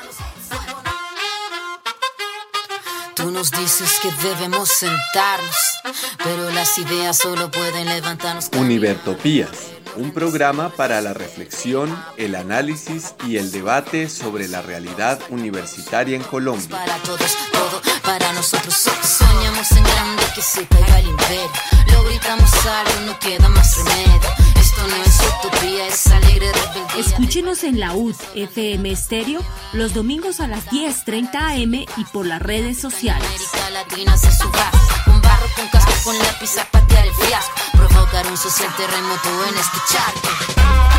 Tú nos dices que debemos sentarnos, pero las ideas solo pueden levantarnos. Univertopías un programa para la reflexión, el análisis y el debate sobre la realidad universitaria en Colombia. Para todos, todo para nosotros. Soñamos en grande que se caiga el imperio. Lo gritamos algo, no queda más remedio. Esto no es utopía, es alegre rebeldía. Escúchenos en la UD FM Estéreo los domingos a las 10:30 am y por las redes sociales. América Latina se suba con barro, con casco, con lápiz a patear el fiasco. Provocar un social terremoto en este charco.